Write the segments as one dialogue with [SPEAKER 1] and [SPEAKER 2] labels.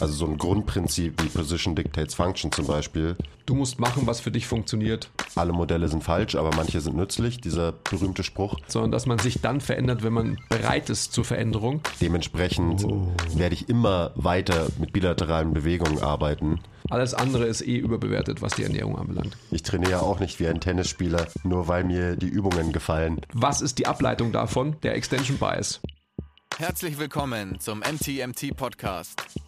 [SPEAKER 1] Also so ein Grundprinzip wie Position Dictates Function zum Beispiel.
[SPEAKER 2] Du musst machen, was für dich funktioniert.
[SPEAKER 1] Alle Modelle sind falsch, aber manche sind nützlich, dieser berühmte Spruch.
[SPEAKER 2] Sondern dass man sich dann verändert, wenn man bereit ist zur Veränderung.
[SPEAKER 1] Dementsprechend oh. werde ich immer weiter mit bilateralen Bewegungen arbeiten.
[SPEAKER 2] Alles andere ist eh überbewertet, was die Ernährung anbelangt.
[SPEAKER 1] Ich trainiere auch nicht wie ein Tennisspieler, nur weil mir die Übungen gefallen.
[SPEAKER 2] Was ist die Ableitung davon? Der Extension Bias.
[SPEAKER 3] Herzlich willkommen zum MTMT Podcast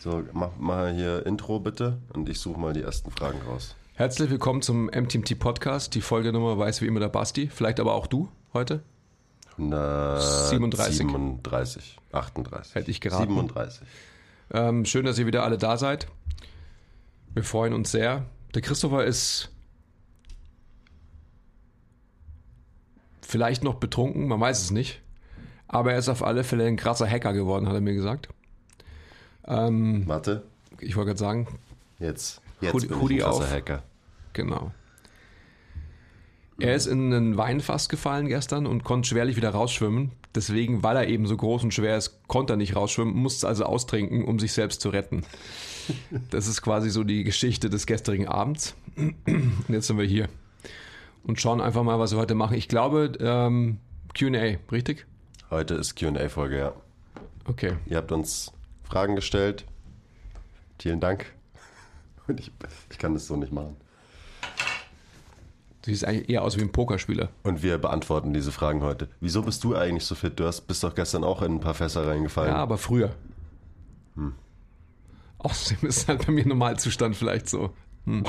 [SPEAKER 1] so, mach mal hier Intro bitte und ich suche mal die ersten Fragen raus.
[SPEAKER 2] Herzlich willkommen zum MTMT Podcast. Die Folgenummer weiß wie immer der Basti, vielleicht aber auch du heute.
[SPEAKER 1] 137. 37, 38.
[SPEAKER 2] Hätte ich geraten.
[SPEAKER 1] 37.
[SPEAKER 2] Ähm, schön, dass ihr wieder alle da seid. Wir freuen uns sehr. Der Christopher ist vielleicht noch betrunken, man weiß es nicht. Aber er ist auf alle Fälle ein krasser Hacker geworden, hat er mir gesagt.
[SPEAKER 1] Ähm, Warte.
[SPEAKER 2] Ich wollte gerade sagen.
[SPEAKER 1] Jetzt, jetzt Hoodie, bin krasser auf. Hacker.
[SPEAKER 2] Genau. Er ist in einen Weinfass gefallen gestern und konnte schwerlich wieder rausschwimmen. Deswegen, weil er eben so groß und schwer ist, konnte er nicht rausschwimmen, musste also austrinken, um sich selbst zu retten. Das ist quasi so die Geschichte des gestrigen Abends. Und jetzt sind wir hier und schauen einfach mal, was wir heute machen. Ich glaube, ähm, QA, richtig?
[SPEAKER 1] Heute ist QA-Folge, ja.
[SPEAKER 2] Okay.
[SPEAKER 1] Ihr habt uns Fragen gestellt. Vielen Dank. Und ich, ich kann das so nicht machen.
[SPEAKER 2] Du siehst eigentlich eher aus wie ein Pokerspieler.
[SPEAKER 1] Und wir beantworten diese Fragen heute. Wieso bist du eigentlich so fit? Du hast, bist doch gestern auch in ein paar Fässer reingefallen.
[SPEAKER 2] Ja, aber früher. Hm. Außerdem ist halt bei mir Normalzustand vielleicht so. Hm.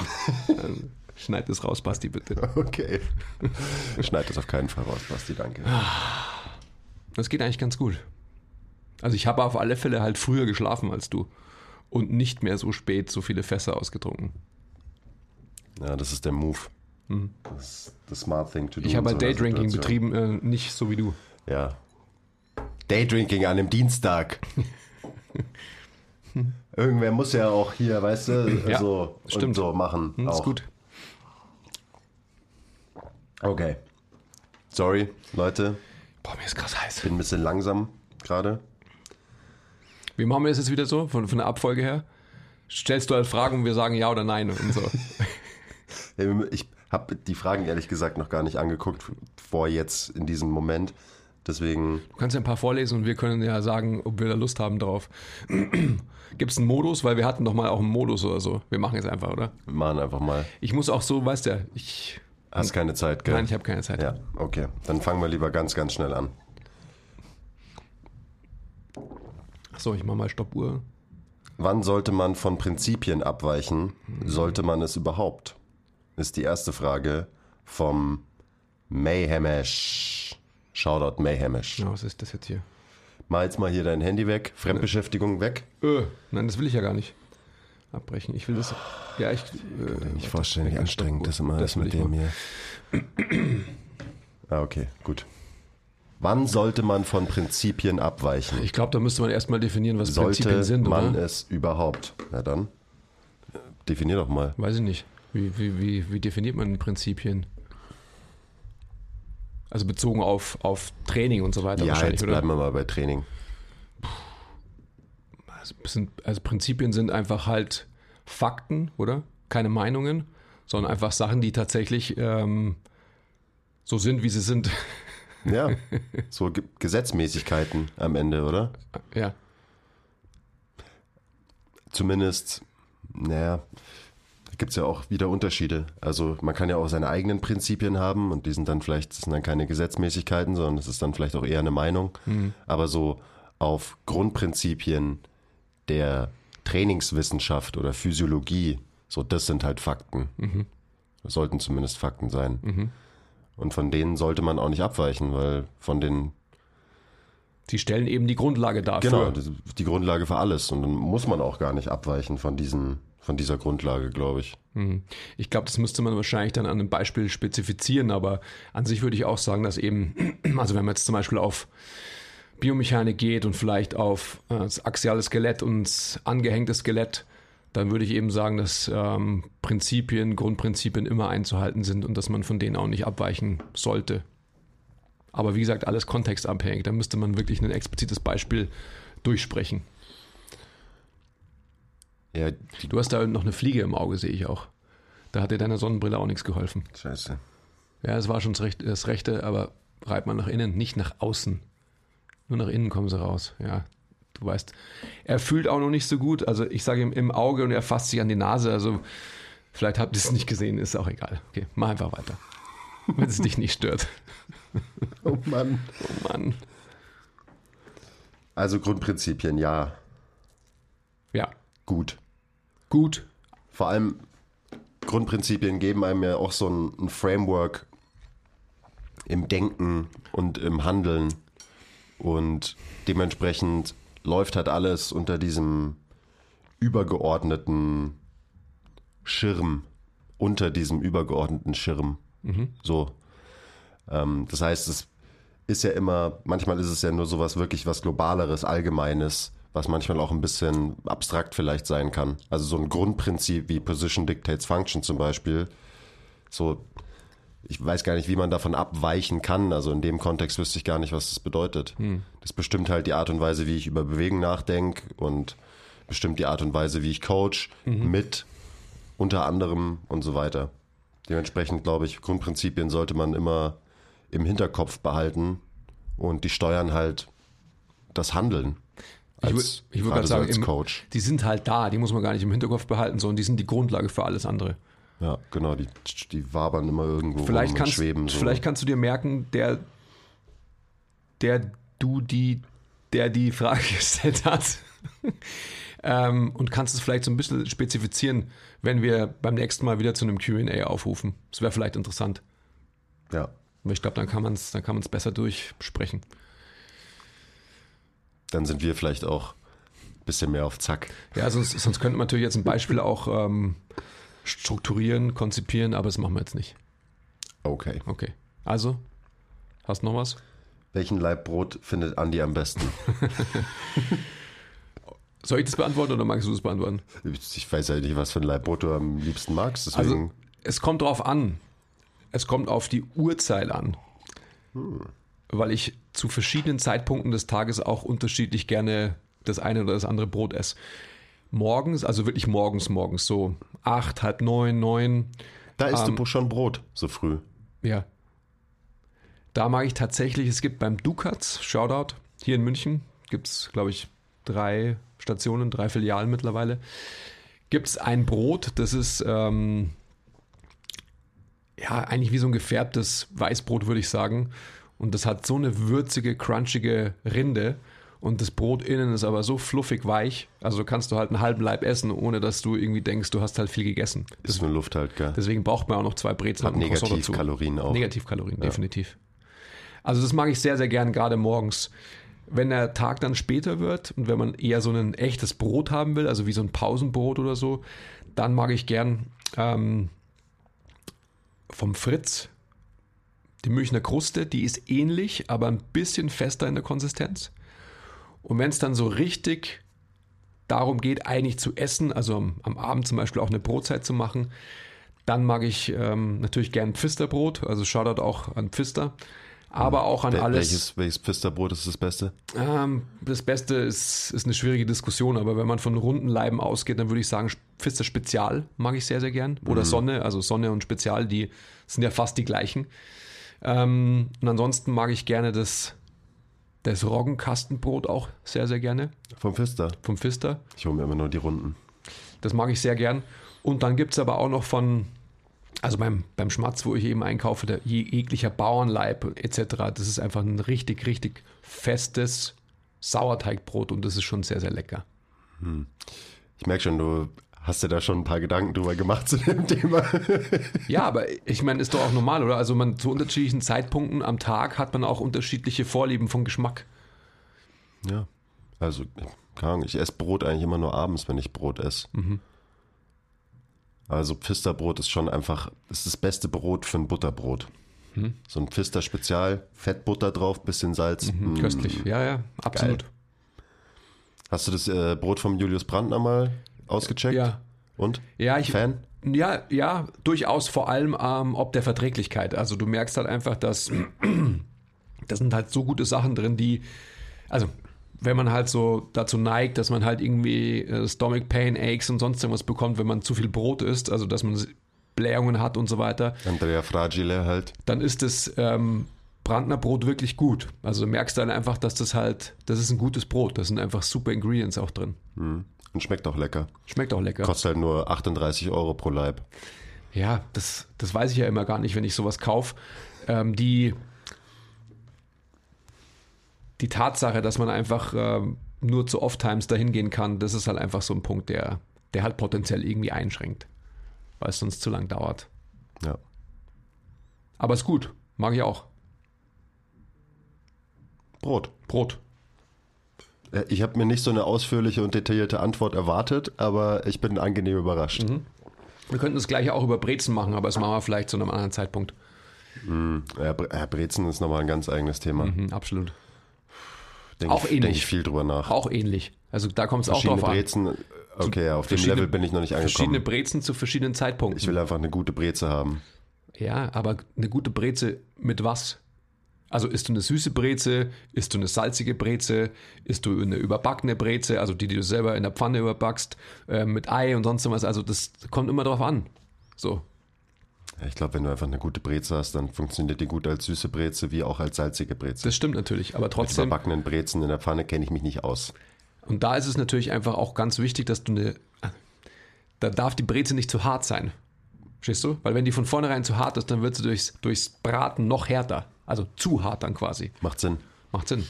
[SPEAKER 2] Schneid das raus, Basti, bitte.
[SPEAKER 1] Okay. Schneid das auf keinen Fall raus, Basti, danke.
[SPEAKER 2] Das geht eigentlich ganz gut. Also ich habe auf alle Fälle halt früher geschlafen als du. Und nicht mehr so spät so viele Fässer ausgetrunken.
[SPEAKER 1] Ja, das ist der Move. Mhm. Das ist the smart thing to do.
[SPEAKER 2] Ich habe halt Daydrinking betrieben, äh, nicht so wie du.
[SPEAKER 1] Ja. Daydrinking an einem Dienstag. Irgendwer muss ja auch hier, weißt du, ja, so, stimmt. so machen.
[SPEAKER 2] Das hm, ist gut.
[SPEAKER 1] Okay. Sorry, Leute.
[SPEAKER 2] Boah, mir ist krass heiß.
[SPEAKER 1] Bin ein bisschen langsam gerade.
[SPEAKER 2] Wie machen wir das jetzt wieder so, von, von der Abfolge her? Stellst du halt Fragen und wir sagen ja oder nein und so.
[SPEAKER 1] ich habe die Fragen ehrlich gesagt noch gar nicht angeguckt vor jetzt in diesem Moment. Deswegen.
[SPEAKER 2] Du kannst ja ein paar vorlesen und wir können ja sagen, ob wir da Lust haben drauf. Gibt es einen Modus? Weil wir hatten doch mal auch einen Modus oder so. Wir machen jetzt einfach, oder?
[SPEAKER 1] Wir machen einfach mal.
[SPEAKER 2] Ich muss auch so, weißt du, ich.
[SPEAKER 1] Hast keine Zeit, gell?
[SPEAKER 2] Nein, ich habe keine Zeit.
[SPEAKER 1] Ja, okay. Dann fangen wir lieber ganz, ganz schnell an.
[SPEAKER 2] Achso, ich mach mal Stoppuhr.
[SPEAKER 1] Wann sollte man von Prinzipien abweichen? Sollte man es überhaupt? ist die erste Frage vom Mayhemesh. Shoutout Mayhemesh.
[SPEAKER 2] Ja, was ist das jetzt hier?
[SPEAKER 1] Mal jetzt mal hier dein Handy weg, Fremdbeschäftigung weg.
[SPEAKER 2] Öh, nein, das will ich ja gar nicht. Abbrechen. Ich will das. Ja, ich.
[SPEAKER 1] Äh, ich vorstellen, wie anstrengend das immer das ist mit dem hier. ah, okay, gut. Wann sollte man von Prinzipien abweichen?
[SPEAKER 2] Ich glaube, da müsste man erstmal definieren, was
[SPEAKER 1] sollte
[SPEAKER 2] Prinzipien sind.
[SPEAKER 1] Sollte man es überhaupt? Na dann, definier doch mal.
[SPEAKER 2] Weiß ich nicht. Wie, wie, wie, wie definiert man Prinzipien? Also bezogen auf, auf Training und so weiter
[SPEAKER 1] ja, jetzt bleiben wir mal bei Training.
[SPEAKER 2] Also, sind, also Prinzipien sind einfach halt Fakten, oder? Keine Meinungen, sondern einfach Sachen, die tatsächlich ähm, so sind, wie sie sind.
[SPEAKER 1] Ja, so Gesetzmäßigkeiten am Ende, oder?
[SPEAKER 2] Ja.
[SPEAKER 1] Zumindest, naja, gibt es ja auch wieder Unterschiede. Also man kann ja auch seine eigenen Prinzipien haben und die sind dann vielleicht, das sind dann keine Gesetzmäßigkeiten, sondern es ist dann vielleicht auch eher eine Meinung. Mhm. Aber so auf Grundprinzipien der Trainingswissenschaft oder Physiologie So, das sind halt Fakten.
[SPEAKER 2] Mhm.
[SPEAKER 1] Das sollten zumindest Fakten sein. Und von denen sollte man auch nicht abweichen, weil von den,
[SPEAKER 2] Sie stellen eben die Grundlage dafür.
[SPEAKER 1] genau, die Grundlage für alles. Und dann muss man auch gar nicht abweichen von diesen, von dieser Grundlage, glaube ich.
[SPEAKER 2] Mhm. Ich glaube, das müsste man wahrscheinlich dann an einem Beispiel spezifizieren, aber an sich würde ich auch sagen, dass eben, also wenn man jetzt zum Beispiel auf Biomechanik geht und vielleicht auf äh, das axiale Skelett und das angehängte Skelett, dann würde ich eben sagen, dass ähm, Prinzipien, Grundprinzipien immer einzuhalten sind und dass man von denen auch nicht abweichen sollte. Aber wie gesagt, alles kontextabhängig. Da müsste man wirklich ein explizites Beispiel durchsprechen.
[SPEAKER 1] Ja,
[SPEAKER 2] Du hast da noch eine Fliege im Auge, sehe ich auch. Da hat dir deine Sonnenbrille auch nichts geholfen.
[SPEAKER 1] scheiße.
[SPEAKER 2] Ja, es war schon das Rechte, das Rechte, aber reibt man nach innen, nicht nach außen. Nur nach innen kommen sie raus. Ja, du weißt. Er fühlt auch noch nicht so gut. Also ich sage ihm im Auge und er fasst sich an die Nase. Also vielleicht habt ihr es nicht gesehen, ist auch egal. Okay, mach einfach weiter. Wenn es dich nicht stört.
[SPEAKER 1] Oh Mann.
[SPEAKER 2] Oh Mann.
[SPEAKER 1] Also Grundprinzipien, ja,
[SPEAKER 2] Ja,
[SPEAKER 1] gut.
[SPEAKER 2] gut.
[SPEAKER 1] Vor allem Grundprinzipien geben einem ja auch so ein, ein Framework im Denken und im Handeln. Und dementsprechend läuft halt alles unter diesem übergeordneten Schirm, unter diesem übergeordneten Schirm. So. Ähm, das heißt, es ist ja immer, manchmal ist es ja nur sowas wirklich was Globaleres, Allgemeines, was manchmal auch ein bisschen abstrakt vielleicht sein kann. Also so ein Grundprinzip wie Position Dictates Function zum Beispiel. So, ich weiß gar nicht, wie man davon abweichen kann. Also in dem Kontext wüsste ich gar nicht, was das bedeutet. Das bestimmt halt die Art und Weise, wie ich über Bewegen nachdenke und bestimmt die Art und Weise, wie ich coach, mit unter anderem und so weiter. Dementsprechend glaube ich, Grundprinzipien sollte man immer im Hinterkopf behalten und die steuern halt das Handeln. Als,
[SPEAKER 2] ich würde
[SPEAKER 1] gerade
[SPEAKER 2] gerade
[SPEAKER 1] so
[SPEAKER 2] sagen,
[SPEAKER 1] als
[SPEAKER 2] im,
[SPEAKER 1] Coach.
[SPEAKER 2] die sind halt da, die muss man gar nicht im Hinterkopf behalten, sondern die sind die Grundlage für alles andere.
[SPEAKER 1] Ja, genau, die, die wabern immer irgendwo
[SPEAKER 2] Vielleicht kannst,
[SPEAKER 1] schweben so.
[SPEAKER 2] vielleicht kannst du dir merken, der, der du die, der die Frage gestellt hat. ähm, und kannst es vielleicht so ein bisschen spezifizieren, wenn wir beim nächsten Mal wieder zu einem QA aufrufen. Das wäre vielleicht interessant.
[SPEAKER 1] ja,
[SPEAKER 2] Aber ich glaube, dann kann man es dann kann man's besser durchsprechen.
[SPEAKER 1] dann sind wir vielleicht auch ein bisschen mehr auf Zack.
[SPEAKER 2] Ja, sonst, sonst könnte man natürlich jetzt ein Beispiel auch ähm, strukturieren, konzipieren, aber das machen wir jetzt nicht.
[SPEAKER 1] Okay.
[SPEAKER 2] Okay. Also, hast du noch was?
[SPEAKER 1] Welchen Laib Brot findet Andi am besten?
[SPEAKER 2] Soll ich das beantworten oder magst du das beantworten?
[SPEAKER 1] Ich weiß ja nicht, was für ein Laib Brot du am liebsten magst, deswegen.
[SPEAKER 2] Also, es kommt drauf an. Es kommt auf die Uhrzeit an. Weil ich zu verschiedenen Zeitpunkten des Tages auch unterschiedlich gerne das eine oder das andere Brot esse. Morgens, also wirklich morgens, morgens, so acht, halb neun, neun,
[SPEAKER 1] da isst
[SPEAKER 2] ähm,
[SPEAKER 1] du schon Brot so früh.
[SPEAKER 2] ja. Da mag ich tatsächlich, es gibt beim Dukatz, Shoutout, hier in München, gibt es, glaube ich, drei Stationen, drei Filialen mittlerweile. Gibt es ein Brot, das ist ähm, ja eigentlich wie so ein gefärbtes Weißbrot, würde ich sagen. Und das hat so eine würzige, crunchige Rinde. Und das Brot innen ist aber so fluffig weich. Also kannst du halt einen halben Leib essen, ohne dass du irgendwie denkst, du hast halt viel gegessen.
[SPEAKER 1] Ist nur Luft halt, gell?
[SPEAKER 2] Deswegen braucht man auch noch zwei Brezeln und.
[SPEAKER 1] Negativkalorien auch.
[SPEAKER 2] Negativkalorien, definitiv. Also das mag ich sehr, sehr gern, gerade morgens. Wenn der Tag dann später wird und wenn man eher so ein echtes Brot haben will, also wie so ein Pausenbrot oder so, dann mag ich gern ähm, vom Fritz die Münchner Kruste. Die ist ähnlich, aber ein bisschen fester in der Konsistenz. Und wenn es dann so richtig darum geht, eigentlich zu essen, also am, am Abend zum Beispiel auch eine Brotzeit zu machen, dann mag ich ähm, natürlich gern Pfisterbrot, also Shoutout auch an Pfister, aber auch an
[SPEAKER 1] Wel-
[SPEAKER 2] alles.
[SPEAKER 1] Welches, welches Pfisterbrot ist das Beste?
[SPEAKER 2] Ähm, das Beste ist, ist eine schwierige Diskussion, aber wenn man von runden Leiben ausgeht, dann würde ich sagen, Pfister Spezial mag ich sehr, sehr gern. Oder Sonne, also Sonne und Spezial, die sind ja fast die gleichen. Ähm, und ansonsten mag ich gerne das, das Roggenkastenbrot auch sehr, sehr gerne
[SPEAKER 1] Vom Pfister.
[SPEAKER 2] vom Pfister.
[SPEAKER 1] Ich hole mir immer nur die Runden.
[SPEAKER 2] Das mag ich sehr gern. Und dann gibt es aber auch noch von, also beim, beim Schmatz, wo ich eben einkaufe, der je- jeglicher Bauernleib etc., das ist einfach ein richtig, richtig festes Sauerteigbrot und das ist schon sehr, sehr lecker.
[SPEAKER 1] Ich merke schon, du Hast du da schon ein paar Gedanken drüber gemacht zu dem Thema?
[SPEAKER 2] Ja, aber ich meine, ist doch auch normal, oder? Also man zu unterschiedlichen Zeitpunkten am Tag hat man auch unterschiedliche Vorlieben von Geschmack.
[SPEAKER 1] ja. Also, keine Ahnung, ich esse Brot eigentlich immer nur abends, wenn ich Brot esse. Also Pfisterbrot ist schon einfach, ist das beste Brot für ein Butterbrot. So ein Pfister Spezial, Fettbutter drauf, bisschen Salz. mm.
[SPEAKER 2] Köstlich. Ja, ja, absolut.
[SPEAKER 1] Hast du das äh, Brot vom Julius Brandner mal ausgecheckt?
[SPEAKER 2] Ja.
[SPEAKER 1] Und?
[SPEAKER 2] Ja, ich,
[SPEAKER 1] Fan?
[SPEAKER 2] Ja, ja, durchaus vor allem ähm, ob der Verträglichkeit. Also du merkst halt einfach, dass da sind halt so gute Sachen drin, die, also wenn man halt so dazu neigt, dass man halt irgendwie äh, Stomach Pain, Aches und sonst irgendwas bekommt, wenn man zu viel Brot isst, also dass man Blähungen hat und so weiter,
[SPEAKER 1] Andrea Fragile halt.
[SPEAKER 2] dann ist das ähm, Brandner Brot wirklich gut. Also du merkst dann einfach, dass das halt, das ist ein gutes Brot. Da sind einfach super Ingredients auch drin.
[SPEAKER 1] Mhm. Und schmeckt auch lecker.
[SPEAKER 2] Schmeckt auch lecker.
[SPEAKER 1] Kostet halt nur 38 Euro pro Leib.
[SPEAKER 2] Ja, das, das weiß ich ja immer gar nicht, wenn ich sowas kaufe. Ähm, die, die Tatsache, dass man einfach ähm, nur zu Off-Times dahin gehen kann, das ist halt einfach so ein Punkt, der, der halt potenziell irgendwie einschränkt, weil es sonst zu lang dauert.
[SPEAKER 1] Ja.
[SPEAKER 2] Aber ist gut, mag ich auch.
[SPEAKER 1] Brot.
[SPEAKER 2] Brot.
[SPEAKER 1] Äh, Ich habe mir nicht so eine ausführliche und detaillierte Antwort erwartet, aber ich bin angenehm überrascht.
[SPEAKER 2] Wir könnten das gleiche auch über Brezen machen, aber das machen wir vielleicht zu einem anderen Zeitpunkt.
[SPEAKER 1] Ja, Brezen ist nochmal ein ganz eigenes Thema.
[SPEAKER 2] Mhm, absolut.
[SPEAKER 1] Denke
[SPEAKER 2] Auch
[SPEAKER 1] ich,
[SPEAKER 2] ähnlich.
[SPEAKER 1] denk ich viel drüber nach.
[SPEAKER 2] Auch ähnlich. Also da kommt es auch
[SPEAKER 1] Verschiedene
[SPEAKER 2] drauf an.
[SPEAKER 1] Brezen, okay, ja, auf dem
[SPEAKER 2] verschiedene-
[SPEAKER 1] Level bin ich noch nicht
[SPEAKER 2] Verschiedene
[SPEAKER 1] angekommen.
[SPEAKER 2] Brezen zu verschiedenen Zeitpunkten.
[SPEAKER 1] Ich will einfach eine gute Breze haben.
[SPEAKER 2] Ja, aber eine gute Breze mit was? Also isst du eine süße Breze, isst du eine salzige Breze, isst du eine überbackene Breze, also die, die du selber in der Pfanne überbackst, äh, mit Ei und sonst was. Also das kommt immer drauf an. So.
[SPEAKER 1] Ja, Ich glaube, wenn du einfach eine gute Breze hast, dann funktioniert die gut als süße Breze wie auch als salzige Breze.
[SPEAKER 2] Das stimmt natürlich, aber
[SPEAKER 1] Mit
[SPEAKER 2] trotzdem.
[SPEAKER 1] überbackenen Brezen in der Pfanne kenne ich mich nicht aus.
[SPEAKER 2] Und da ist es natürlich einfach auch ganz wichtig, dass du eine. Da darf die Breze nicht zu hart sein. Verstehst du? Weil wenn die von vornherein zu hart ist, dann wird sie durchs, durchs Braten noch härter. Also zu hart dann quasi.
[SPEAKER 1] Macht Sinn.
[SPEAKER 2] Macht Sinn.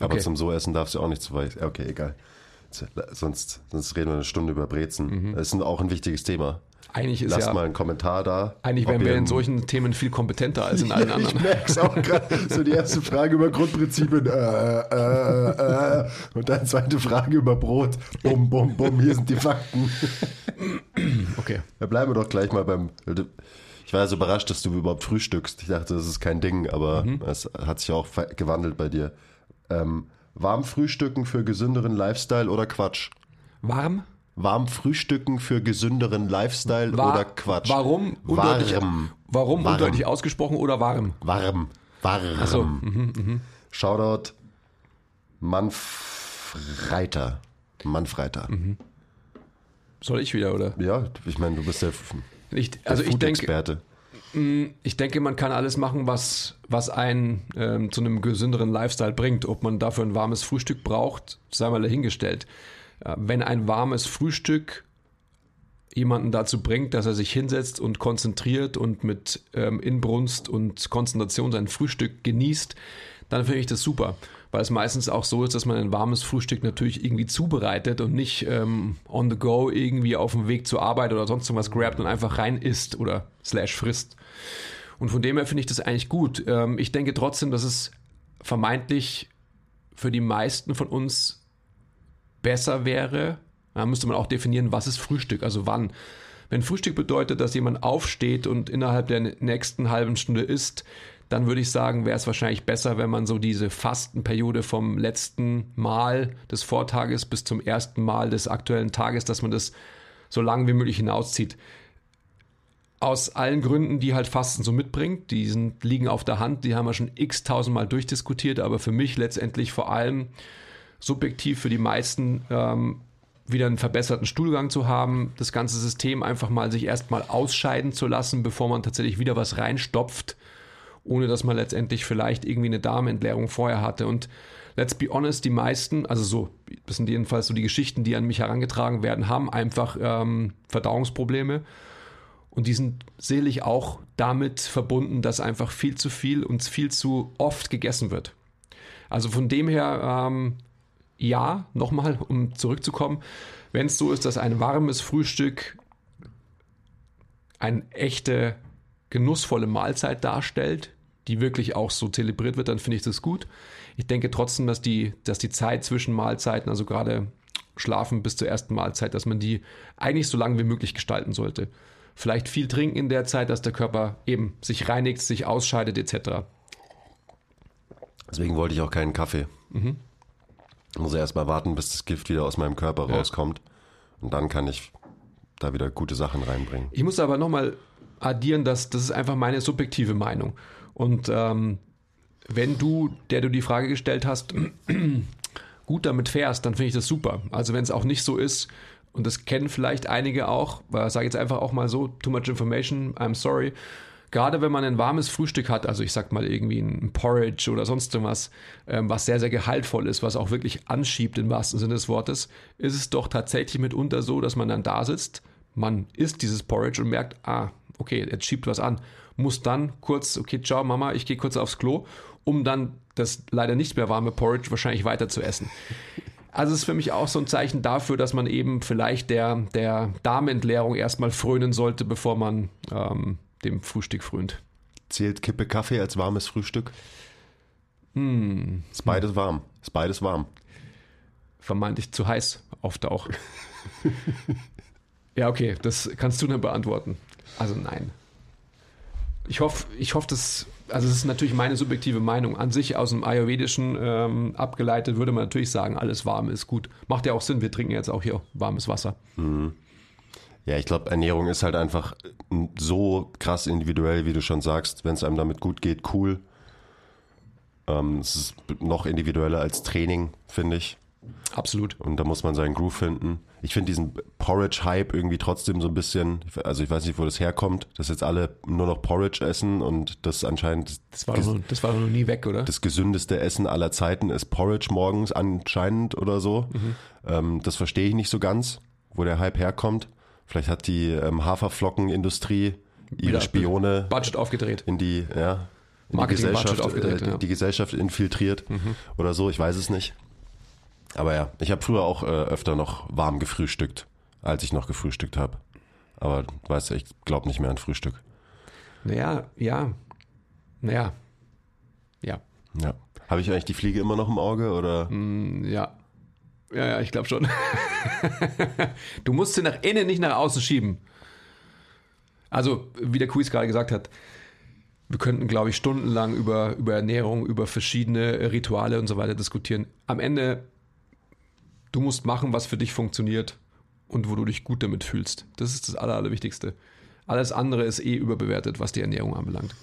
[SPEAKER 1] Aber
[SPEAKER 2] Okay.
[SPEAKER 1] zum so essen darfst du auch nicht zu weit. Ja, Okay, egal. Sonst, sonst reden wir eine Stunde über Brezen. Das ist auch ein wichtiges Thema.
[SPEAKER 2] Eigentlich ist
[SPEAKER 1] Lasst
[SPEAKER 2] ja.
[SPEAKER 1] mal einen Kommentar da.
[SPEAKER 2] Eigentlich wären wir in solchen Themen viel kompetenter als in allen
[SPEAKER 1] Ja, ich
[SPEAKER 2] anderen.
[SPEAKER 1] merk's auch gerade. So die erste Frage über Grundprinzipien. Äh, äh, äh. Und dann zweite Frage über Brot. Bum, bum, bum. Hier sind die Fakten.
[SPEAKER 2] Okay.
[SPEAKER 1] Da bleiben wir doch gleich mal beim. Ich war so überrascht, dass du überhaupt frühstückst. Ich dachte, das ist kein Ding, aber es hat sich auch gewandelt bei dir. Ähm, warm frühstücken für gesünderen Lifestyle oder Quatsch?
[SPEAKER 2] Warm?
[SPEAKER 1] Warm frühstücken für gesünderen Lifestyle
[SPEAKER 2] War-
[SPEAKER 1] oder Quatsch?
[SPEAKER 2] Warum undeutlich,
[SPEAKER 1] Warm.
[SPEAKER 2] warum
[SPEAKER 1] Warm.
[SPEAKER 2] undeutlich ausgesprochen oder warm?
[SPEAKER 1] Warm. Warm.
[SPEAKER 2] so, mhm,
[SPEAKER 1] Shoutout Manfreiter. Manfreiter.
[SPEAKER 2] Mhm. Soll ich wieder, oder?
[SPEAKER 1] Ja, ich meine, du bist der
[SPEAKER 2] Ich, also ich denke,
[SPEAKER 1] Food-Experte.
[SPEAKER 2] ich denke, man kann alles machen, was, was einen ähm, zu einem gesünderen Lifestyle bringt. Ob man dafür ein warmes Frühstück braucht, sei mal dahingestellt. Äh, wenn ein warmes Frühstück jemanden dazu bringt, dass er sich hinsetzt und konzentriert und mit ähm, Inbrunst und Konzentration sein Frühstück genießt, dann finde ich das super. Weil es meistens auch so ist, dass man ein warmes Frühstück natürlich irgendwie zubereitet und nicht ähm, on the go irgendwie auf dem Weg zur Arbeit oder sonst irgendwas grabt und einfach rein isst oder slash frisst. Und von dem her finde ich das eigentlich gut. Ähm, ich denke trotzdem, dass es vermeintlich für die meisten von uns besser wäre, da müsste man auch definieren, was ist Frühstück, also wann. Wenn Frühstück bedeutet, dass jemand aufsteht und innerhalb der nächsten halben Stunde isst, dann würde ich sagen, wäre es wahrscheinlich besser, wenn man so diese Fastenperiode vom letzten Mal des Vortages bis zum ersten Mal des aktuellen Tages, dass man das so lang wie möglich hinauszieht. Aus allen Gründen, die halt Fasten so mitbringt, die sind, liegen auf der Hand, die haben wir schon x tausendmal durchdiskutiert, aber für mich letztendlich vor allem subjektiv für die meisten ähm, wieder einen verbesserten Stuhlgang zu haben, das ganze System einfach mal sich erstmal ausscheiden zu lassen, bevor man tatsächlich wieder was reinstopft, ohne dass man letztendlich vielleicht irgendwie eine Darmentleerung vorher hatte. Und let's be honest, die meisten, also so, das sind jedenfalls so die Geschichten, die an mich herangetragen werden, haben einfach ähm, Verdauungsprobleme. Und die sind selig auch damit verbunden, dass einfach viel zu viel und viel zu oft gegessen wird. Also von dem her, ähm, ja, nochmal, um zurückzukommen, wenn es so ist, dass ein warmes Frühstück eine echte, genussvolle Mahlzeit darstellt, die wirklich auch so zelebriert wird, dann finde ich das gut. Ich denke trotzdem, dass die, dass die Zeit zwischen Mahlzeiten, also gerade Schlafen bis zur ersten Mahlzeit, dass man die eigentlich so lange wie möglich gestalten sollte. Vielleicht viel trinken in der Zeit, dass der Körper eben sich reinigt, sich ausscheidet etc.
[SPEAKER 1] Deswegen wollte ich auch keinen Kaffee. Mhm. Ich muss erst mal warten, bis das Gift wieder aus meinem Körper ja. rauskommt. Und dann kann ich da wieder gute Sachen reinbringen.
[SPEAKER 2] Ich muss aber nochmal addieren, dass das ist einfach meine subjektive Meinung. Und ähm, wenn du, der du die Frage gestellt hast, gut damit fährst, dann finde ich das super. Also wenn es auch nicht so ist, und das kennen vielleicht einige auch, weil ich sage jetzt einfach auch mal so, too much information, I'm sorry. Gerade wenn man ein warmes Frühstück hat, also ich sag mal irgendwie ein Porridge oder sonst irgendwas, ähm, was sehr, sehr gehaltvoll ist, was auch wirklich anschiebt im wahrsten Sinne des Wortes, ist es doch tatsächlich mitunter so, dass man dann da sitzt, man isst dieses Porridge und merkt, ah, okay, jetzt schiebt was an, muss dann kurz, okay, ciao Mama, ich gehe kurz aufs Klo, um dann das leider nicht mehr warme Porridge wahrscheinlich weiter zu essen. Also es ist für mich auch so ein Zeichen dafür, dass man eben vielleicht der, der Darmentleerung erstmal frönen sollte, bevor man ähm, dem Frühstück frönt.
[SPEAKER 1] Zählt Kippe Kaffee als warmes Frühstück? Hm. Ist beides warm. Ist beides warm.
[SPEAKER 2] Vermeintlich zu heiß oft auch. ja, okay, das kannst du dann beantworten. Also nein. Ich hoffe, ich hoffe, dass also es ist natürlich meine subjektive Meinung. An sich aus dem Ayurvedischen ähm, abgeleitet würde man natürlich sagen, alles warm ist gut. Macht ja auch Sinn, wir trinken jetzt auch hier warmes Wasser. Mhm.
[SPEAKER 1] Ja, ich glaube, Ernährung ist halt einfach so krass individuell, wie du schon sagst. Wenn es einem damit gut geht, cool. Ähm, es ist noch individueller als Training, finde ich.
[SPEAKER 2] Absolut.
[SPEAKER 1] Und da muss man seinen Groove finden. Ich finde diesen Porridge-Hype irgendwie trotzdem so ein bisschen, also ich weiß nicht, wo das herkommt, dass jetzt alle nur noch Porridge essen und das anscheinend.
[SPEAKER 2] Das war, doch, das war noch nie weg, oder?
[SPEAKER 1] Das gesündeste Essen aller Zeiten ist Porridge morgens anscheinend oder so. Mhm. Ähm, das verstehe ich nicht so ganz, wo der Hype herkommt. Vielleicht hat die ähm, Haferflockenindustrie ihre Wieder Spione
[SPEAKER 2] Budget aufgedreht.
[SPEAKER 1] in die, ja, in die Gesellschaft, aufgedreht, äh, ja. die Gesellschaft infiltriert mhm. oder so, ich weiß es nicht. Aber ja, ich habe früher auch äh, öfter noch warm gefrühstückt, als ich noch gefrühstückt habe. Aber weißt du, ich glaube nicht mehr an Frühstück.
[SPEAKER 2] Naja, ja. Naja. Ja.
[SPEAKER 1] Ja. Habe ich eigentlich die Fliege immer noch im Auge oder?
[SPEAKER 2] Mm, ja. Ja, ja, ich glaube schon. du musst sie nach innen, nicht nach außen schieben. Also, wie der Quiz gerade gesagt hat, wir könnten, glaube ich, stundenlang über, über Ernährung, über verschiedene Rituale und so weiter diskutieren. Am Ende Du musst machen, was für dich funktioniert und wo du dich gut damit fühlst. Das ist das Aller, Allerwichtigste. Alles andere ist eh überbewertet, was die Ernährung anbelangt.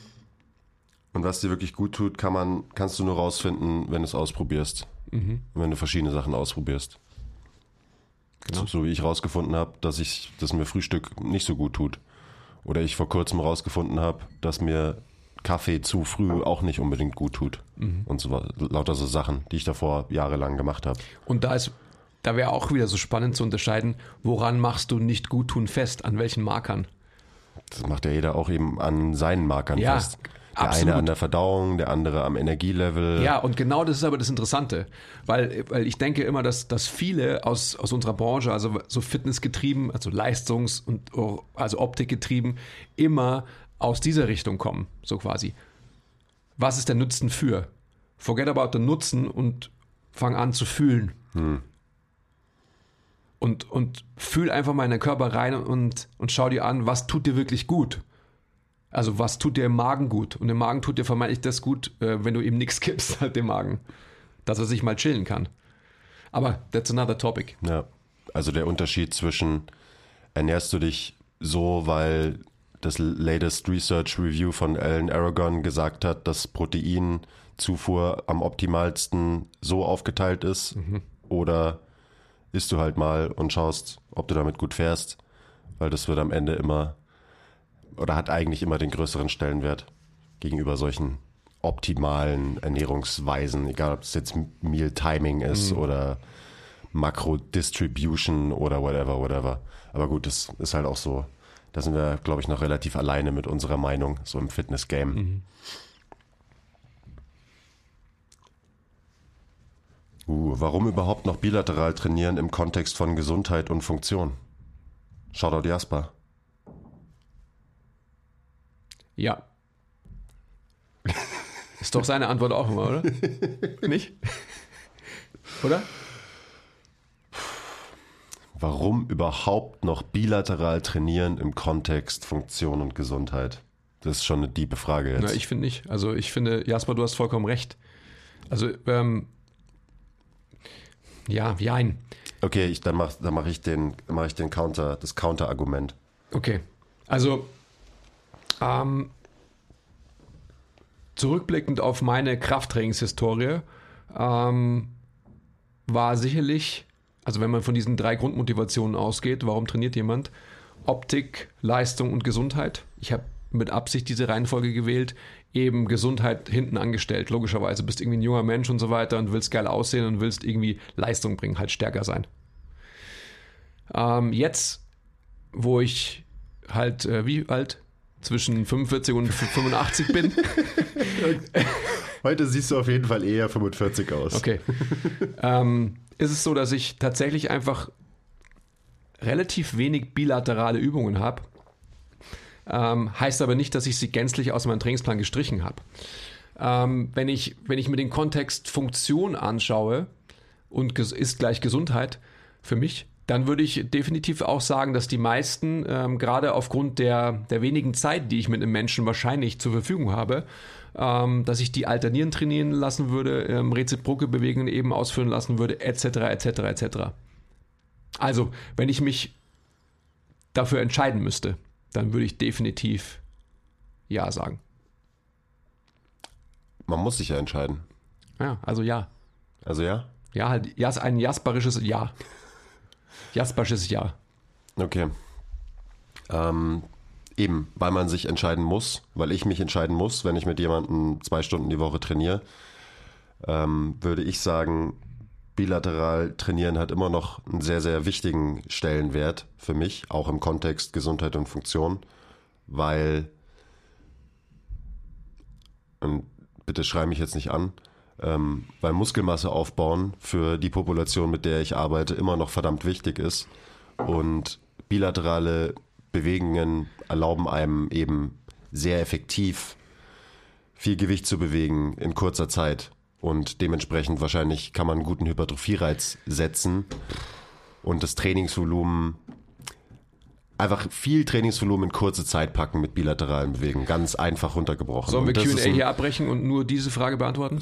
[SPEAKER 1] Und was dir wirklich gut tut, kann man, kannst du nur rausfinden, wenn du es ausprobierst. Mhm. Wenn du verschiedene Sachen ausprobierst. Genau. So, so, wie ich rausgefunden habe, dass ich, dass mir Frühstück nicht so gut tut. Oder ich vor kurzem rausgefunden habe, dass mir Kaffee zu früh auch nicht unbedingt gut tut. Mhm. Und so lauter so Sachen, die ich davor jahrelang gemacht habe.
[SPEAKER 2] Und da ist da wäre auch wieder so spannend zu unterscheiden, woran machst du nicht gut tun fest, an welchen Markern?
[SPEAKER 1] Das macht ja jeder auch eben an seinen Markern ja, fest. Der absolut. eine an der Verdauung, der andere am Energielevel.
[SPEAKER 2] Ja, und genau das ist aber das Interessante, weil, weil ich denke immer, dass, dass viele aus, aus unserer Branche, also so fitnessgetrieben, also Leistungs- und also Optikgetrieben, immer aus dieser Richtung kommen, so quasi. Was ist der Nutzen für? Forget about the Nutzen und fang an zu fühlen. Hm und, und fühl einfach mal in den Körper rein und, und schau dir an, was tut dir wirklich gut. Also was tut dir im Magen gut? Und im Magen tut dir vermeintlich das gut, äh, wenn du ihm nichts gibst, halt dem Magen. Dass er sich mal chillen kann. Aber that's another topic.
[SPEAKER 1] Ja, also der Unterschied zwischen ernährst du dich so, weil das latest Research Review von Alan Aragon gesagt hat, dass Proteinzufuhr am optimalsten so aufgeteilt ist mhm. oder isst du halt mal und schaust, ob du damit gut fährst, weil das wird am Ende immer oder hat eigentlich immer den größeren Stellenwert gegenüber solchen optimalen Ernährungsweisen, egal ob es jetzt Meal Timing ist mhm. oder Makro Distribution oder whatever, whatever. Aber gut, das ist halt auch so. Da sind wir, glaube ich, noch relativ alleine mit unserer Meinung, so im Fitness-Game. Mhm. Uh, warum überhaupt noch bilateral trainieren im Kontext von Gesundheit und Funktion? Shoutout Jasper.
[SPEAKER 2] Ja. Ist doch seine Antwort auch immer, oder? Nicht? Oder?
[SPEAKER 1] Warum überhaupt noch bilateral trainieren im Kontext Funktion und Gesundheit? Das ist schon eine diebe Frage jetzt.
[SPEAKER 2] Na, ich finde nicht. Also ich finde, Jasper, du hast vollkommen recht. Also, ähm, ja, wie ein.
[SPEAKER 1] okay, ich, dann mache dann mach ich den, mach ich den Counter, das Counter-Argument.
[SPEAKER 2] Okay. Also, ähm, zurückblickend auf meine Krafttrainingshistorie, ähm, war sicherlich, also wenn man von diesen drei Grundmotivationen ausgeht, warum trainiert jemand? Optik, Leistung und Gesundheit. Ich habe mit Absicht diese Reihenfolge gewählt, eben Gesundheit hinten angestellt. Logischerweise bist irgendwie ein junger Mensch und so weiter und willst geil aussehen und willst irgendwie Leistung bringen, halt stärker sein. Ähm, jetzt, wo ich halt, äh, wie alt? Zwischen 45 und 85 bin.
[SPEAKER 1] Heute siehst du auf jeden Fall eher 45 aus.
[SPEAKER 2] Okay. ähm, ist es so, dass ich tatsächlich einfach relativ wenig bilaterale Übungen habe. Ähm, heißt aber nicht, dass ich sie gänzlich aus meinem Trainingsplan gestrichen habe. Ähm, wenn, ich, wenn ich mir den Kontext Funktion anschaue und ist gleich Gesundheit für mich, dann würde ich definitiv auch sagen, dass die meisten, ähm, gerade aufgrund der, der wenigen Zeit, die ich mit einem Menschen wahrscheinlich zur Verfügung habe, ähm, dass ich die alternieren trainieren lassen würde, ähm, reziproke Bewegungen eben ausführen lassen würde, etc., etc., etc. Also, wenn ich mich dafür entscheiden müsste, dann würde ich definitiv Ja sagen.
[SPEAKER 1] Man muss sich ja entscheiden.
[SPEAKER 2] Ja, also ja.
[SPEAKER 1] Also ja?
[SPEAKER 2] Ja, halt, ja, ein jasperisches Ja. Jasperisches Ja.
[SPEAKER 1] Okay. Ähm, eben, weil man sich entscheiden muss, weil ich mich entscheiden muss, wenn ich mit jemandem zwei Stunden die Woche trainiere, ähm, würde ich sagen, bilateral trainieren hat immer noch einen sehr, sehr wichtigen Stellenwert für mich, auch im Kontext Gesundheit und Funktion, weil, und bitte schrei mich jetzt nicht an, ähm, weil Muskelmasse aufbauen für die Population, mit der ich arbeite, immer noch verdammt wichtig ist. Und bilaterale Bewegungen erlauben einem eben sehr effektiv viel Gewicht zu bewegen in kurzer Zeit. Und dementsprechend wahrscheinlich kann man einen guten Hypertrophiereiz setzen und das Trainingsvolumen einfach viel Trainingsvolumen in kurze Zeit packen mit bilateralen Bewegungen. Ganz einfach runtergebrochen.
[SPEAKER 2] Sollen wir QA hier abbrechen und nur diese Frage beantworten?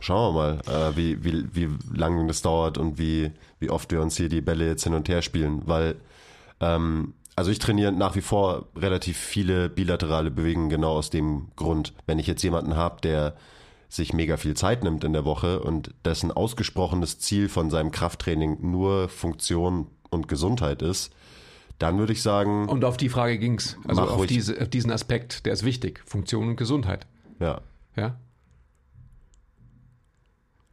[SPEAKER 1] Schauen wir mal, äh, wie, wie, wie lange das dauert und wie, wie oft wir uns hier die Bälle jetzt hin und her spielen, weil ähm, also ich trainiere nach wie vor relativ viele bilaterale Bewegungen genau aus dem Grund. Wenn ich jetzt jemanden habe, der sich mega viel Zeit nimmt in der Woche und dessen ausgesprochenes Ziel von seinem Krafttraining nur Funktion und Gesundheit ist, dann würde ich sagen,
[SPEAKER 2] Und auf die Frage ging's. Also
[SPEAKER 1] Mach
[SPEAKER 2] auf, diese, auf diesen Aspekt, der ist wichtig. Funktion und Gesundheit.
[SPEAKER 1] ja,
[SPEAKER 2] Ja?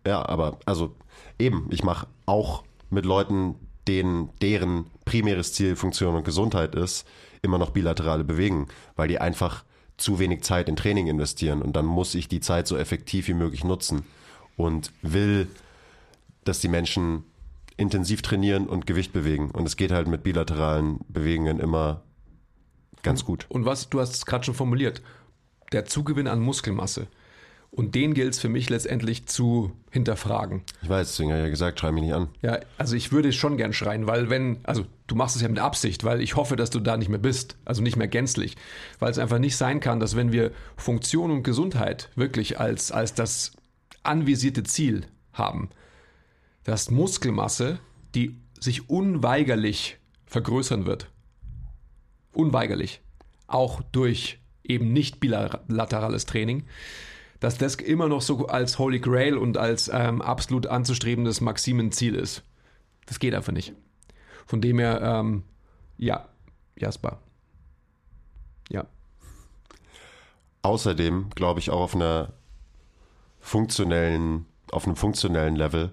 [SPEAKER 1] Ja, aber also eben, ich mache auch mit Leuten, denen deren primäres Ziel Funktion und Gesundheit ist, immer noch bilaterale Bewegen, weil die einfach zu wenig Zeit in Training investieren und dann muss ich die Zeit so effektiv wie möglich nutzen und will, dass die Menschen intensiv trainieren und Gewicht bewegen und es geht halt mit bilateralen Bewegungen immer ganz gut.
[SPEAKER 2] Und was, du hast es gerade schon formuliert, der Zugewinn an Muskelmasse. Und den gilt es für mich letztendlich zu hinterfragen.
[SPEAKER 1] Ich weiß, deswegen habe ich ja gesagt, schrei mich nicht an.
[SPEAKER 2] Ja, also ich würde schon gern schreien, weil wenn, also du machst es ja mit Absicht, weil ich hoffe, dass du da nicht mehr bist, also nicht mehr gänzlich, weil es einfach nicht sein kann, dass wenn wir Funktion und Gesundheit wirklich als, als das anvisierte Ziel haben, dass Muskelmasse, die sich unweigerlich vergrößern wird, unweigerlich, auch durch eben nicht bilaterales Training, dass das immer noch so als Holy Grail und als ähm, absolut anzustrebendes Maximenziel ist. Das geht einfach nicht. Von dem her, ähm, ja, Jasper. Ja.
[SPEAKER 1] Außerdem glaube ich auch auf einer funktionellen, auf einem funktionellen Level,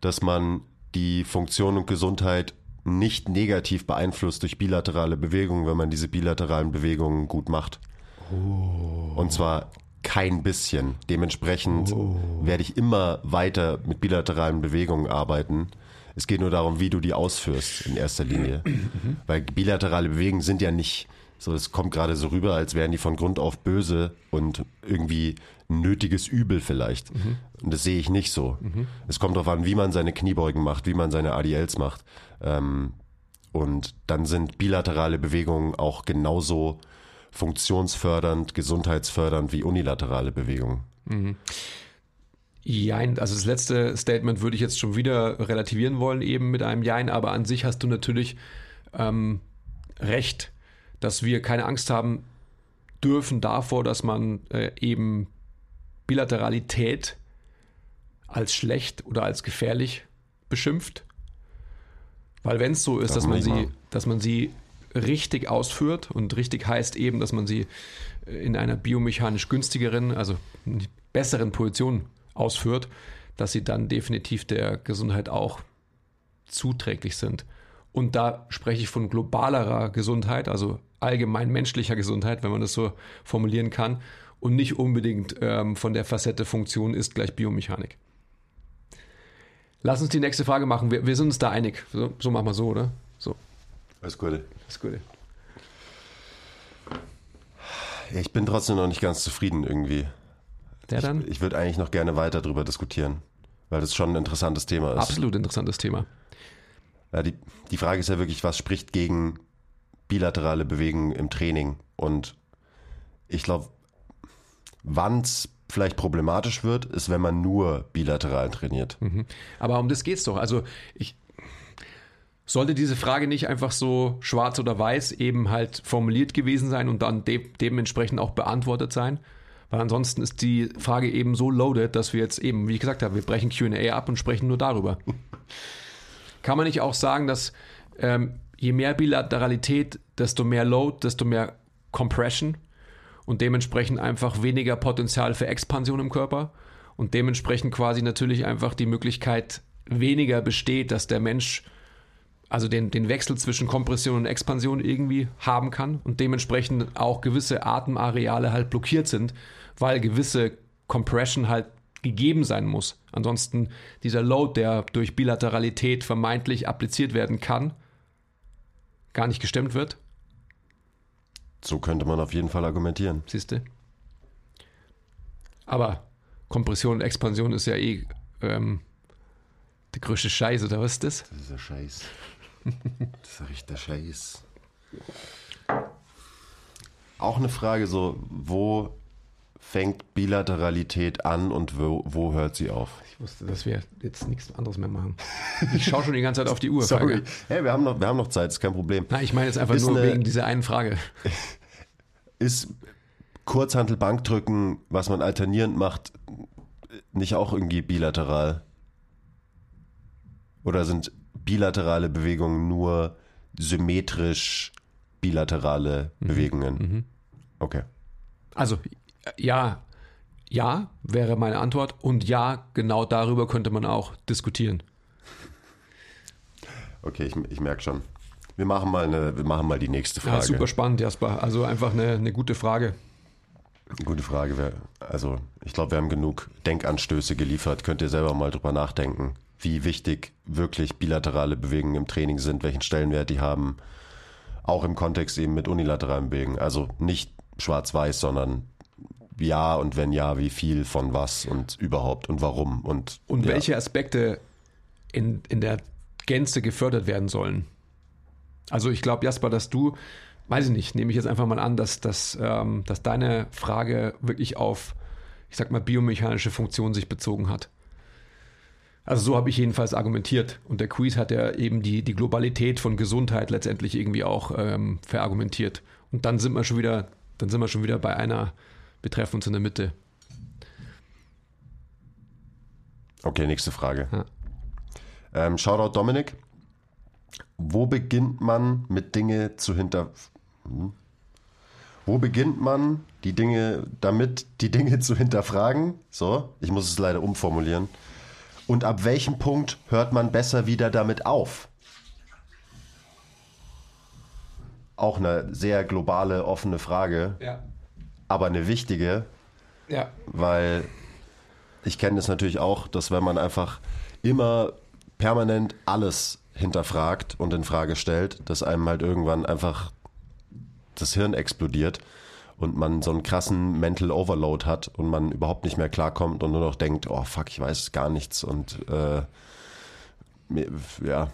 [SPEAKER 1] dass man die Funktion und Gesundheit nicht negativ beeinflusst durch bilaterale Bewegungen, wenn man diese bilateralen Bewegungen gut macht. Und zwar kein bisschen. Dementsprechend werde ich immer weiter mit bilateralen Bewegungen arbeiten. Es geht nur darum, wie du die ausführst in erster Linie. Weil bilaterale Bewegungen sind ja nicht so, es kommt gerade so rüber, als wären die von Grund auf böse und irgendwie ein nötiges Übel vielleicht. Und das sehe ich nicht so. Es kommt darauf an, wie man seine Kniebeugen macht, wie man seine ADLs macht. Ähm, und dann sind bilaterale Bewegungen auch genauso funktionsfördernd, gesundheitsfördernd wie unilaterale Bewegungen.
[SPEAKER 2] Jein, also das letzte Statement würde ich jetzt schon wieder relativieren wollen, eben mit einem Jein, aber an sich hast du natürlich ähm, recht, dass wir keine Angst haben dürfen davor, dass man äh, eben Bilateralität als schlecht oder als gefährlich beschimpft. Weil wenn es so ist, dass
[SPEAKER 1] man
[SPEAKER 2] sie, dass man sie richtig ausführt und richtig heißt eben, dass man sie in einer biomechanisch günstigeren, also besseren Position ausführt, dass sie dann definitiv der Gesundheit auch zuträglich sind. Und da spreche ich von globalerer Gesundheit, also allgemein menschlicher Gesundheit, wenn man das so formulieren kann, und nicht unbedingt ähm, von der Facette Funktion ist gleich Biomechanik. Lass uns die nächste Frage machen. Wir, wir sind uns da einig. So, so machen wir so, oder?
[SPEAKER 1] Alles Gute.
[SPEAKER 2] ist gut.
[SPEAKER 1] Ja, ich bin trotzdem noch nicht ganz zufrieden irgendwie.
[SPEAKER 2] Der dann?
[SPEAKER 1] Ich würde eigentlich noch gerne weiter darüber diskutieren, weil das schon ein interessantes Thema ist.
[SPEAKER 2] Absolut interessantes Thema.
[SPEAKER 1] Ja, die, die Frage ist ja wirklich, was spricht gegen bilaterale Bewegungen im Training? Und ich glaube, wann es vielleicht problematisch wird, ist, wenn man nur bilateral trainiert.
[SPEAKER 2] Aber um das geht's doch. Also ich sollte diese Frage nicht einfach so schwarz oder weiß eben halt formuliert gewesen sein und dann de dementsprechend auch beantwortet sein. Weil ansonsten ist die Frage eben so loaded, dass wir jetzt eben, wie ich gesagt habe, wir brechen QA ab und sprechen nur darüber. Kann man nicht auch sagen, dass ähm, je mehr Bilateralität, desto mehr Load, desto mehr Compression und dementsprechend einfach weniger Potenzial für Expansion im Körper und dementsprechend quasi natürlich einfach die Möglichkeit weniger besteht, dass der Mensch also den, den Wechsel zwischen Kompression und Expansion irgendwie haben kann und dementsprechend auch gewisse Atemareale halt blockiert sind, weil gewisse Compression halt gegeben sein muss. Ansonsten dieser Load, der durch Bilateralität vermeintlich appliziert werden kann, gar nicht gestemmt wird.
[SPEAKER 1] So könnte man auf jeden Fall argumentieren.
[SPEAKER 2] Siehst du? Aber Kompression und Expansion ist ja eh ähm, die größte Scheiße, oder was ist das?
[SPEAKER 1] Das ist der Scheiß. Das ist richtig der Scheiß. Auch eine Frage so, wo fängt Bilateralität an und wo, wo hört sie auf?
[SPEAKER 2] Ich wusste, dass wir jetzt nichts anderes mehr machen. Ich schaue schon die ganze Zeit auf die Uhr.
[SPEAKER 1] Sorry.
[SPEAKER 2] Frage.
[SPEAKER 1] Hey, wir haben noch, wir haben noch Zeit, ist kein Problem.
[SPEAKER 2] Na, ich meine jetzt einfach
[SPEAKER 1] Ist
[SPEAKER 2] nur
[SPEAKER 1] eine-
[SPEAKER 2] wegen dieser einen Frage.
[SPEAKER 1] Ist Kurzhantel Bankdrücken, was man alternierend macht, nicht auch irgendwie bilateral? Oder sind bilaterale Bewegungen nur symmetrisch bilaterale Bewegungen? Okay.
[SPEAKER 2] Also, ja, ja wäre meine Antwort. Und ja, genau darüber könnte man auch diskutieren.
[SPEAKER 1] Okay, ich, ich merke schon. Wir machen mal eine, wir machen mal die nächste
[SPEAKER 2] Ja,
[SPEAKER 1] Frage.
[SPEAKER 2] super spannend, Jasper. Also einfach eine, eine gute Frage.
[SPEAKER 1] Gute Frage. Also, ich glaube, wir haben genug Denkanstöße geliefert. Könnt ihr selber mal drüber nachdenken, wie wichtig wirklich bilaterale Bewegungen im Training sind, welchen Stellenwert die haben. Auch im Kontext eben mit unilateralen Bewegungen. Also nicht schwarz-weiß, sondern ja und wenn ja, wie viel von was und überhaupt und warum und,
[SPEAKER 2] Und
[SPEAKER 1] ja.
[SPEAKER 2] welche Aspekte in, in der Gänze gefördert werden sollen. Also ich glaube, Jasper, dass du, weiß ich nicht, nehme ich jetzt einfach mal an, dass, dass, ähm, dass deine Frage wirklich auf, ich sag mal, biomechanische Funktion sich bezogen hat. Also so habe ich jedenfalls argumentiert. Und der Quiz hat ja eben die, die Globalität von Gesundheit letztendlich irgendwie auch ähm, verargumentiert. Und dann sind wir schon wieder, dann sind wir schon wieder bei einer, wir treffen uns in der Mitte.
[SPEAKER 1] Okay, nächste Frage.
[SPEAKER 2] Ja.
[SPEAKER 1] Ähm, Shoutout Dominik. Wo beginnt man mit Dinge zu hinter... Hm? Wo beginnt man die Dinge damit, die Dinge zu hinterfragen? So, ich muss es leider umformulieren. Und ab welchem Punkt hört man besser wieder damit auf? Auch eine sehr globale, offene Frage,
[SPEAKER 2] Ja.
[SPEAKER 1] aber eine wichtige.
[SPEAKER 2] Ja.
[SPEAKER 1] Weil ich kenne das natürlich auch, dass wenn man einfach immer permanent alles hinterfragt und in Frage stellt, dass einem halt irgendwann einfach das Hirn explodiert und man so einen krassen Mental Overload hat und man überhaupt nicht mehr klarkommt und nur noch denkt, oh fuck, ich weiß gar nichts und äh, ja,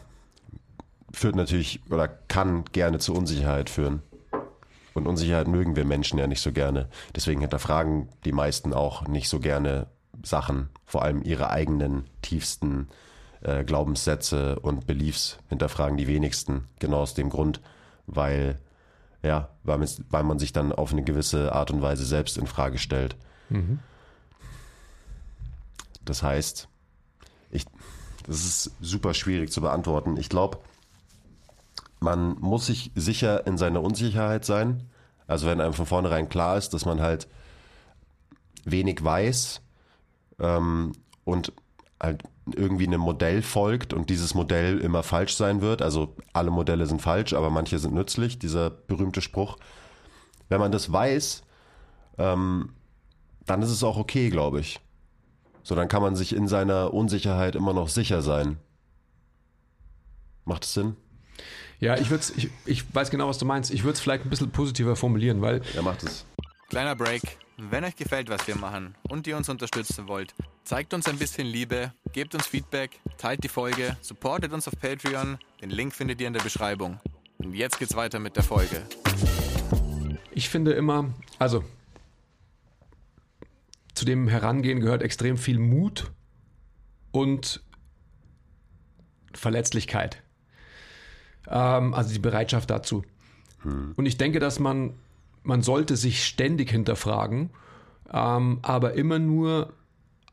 [SPEAKER 1] führt natürlich oder kann gerne zu Unsicherheit führen. Und Unsicherheit mögen wir Menschen ja nicht so gerne. Deswegen hinterfragen die meisten auch nicht so gerne Sachen, vor allem ihre eigenen tiefsten äh, Glaubenssätze und Beliefs hinterfragen die wenigsten. Genau aus dem Grund, weil ja, weil man, weil man sich dann auf eine gewisse Art und Weise selbst in Frage stellt. Mhm. Das heißt, ich, das ist super schwierig zu beantworten. Ich glaube, man muss sich sicher in seiner Unsicherheit sein. Also wenn einem von vornherein klar ist, dass man halt wenig weiß ähm, und halt irgendwie einem Modell folgt und dieses Modell immer falsch sein wird. Also alle Modelle sind falsch, aber manche sind nützlich, dieser berühmte Spruch. Wenn man das weiß, ähm, dann ist es auch okay, glaube ich. So, dann kann man sich in seiner Unsicherheit immer noch sicher sein. Macht es Sinn?
[SPEAKER 2] Ja, ich, würd's, ich, ich weiß genau, was du meinst. Ich würde es vielleicht ein bisschen positiver formulieren, weil.
[SPEAKER 1] Ja, macht es.
[SPEAKER 3] Kleiner Break. Wenn euch gefällt, was wir machen und ihr uns unterstützen wollt, zeigt uns ein bisschen Liebe, gebt uns Feedback, teilt die Folge, supportet uns auf Patreon. Den Link findet ihr in der Beschreibung. Und jetzt geht's weiter mit der Folge.
[SPEAKER 2] Ich finde immer, also zu dem Herangehen gehört extrem viel Mut und Verletzlichkeit. Ähm, also die Bereitschaft dazu. Hm. Und ich denke, dass man man sollte sich ständig hinterfragen, ähm, aber immer nur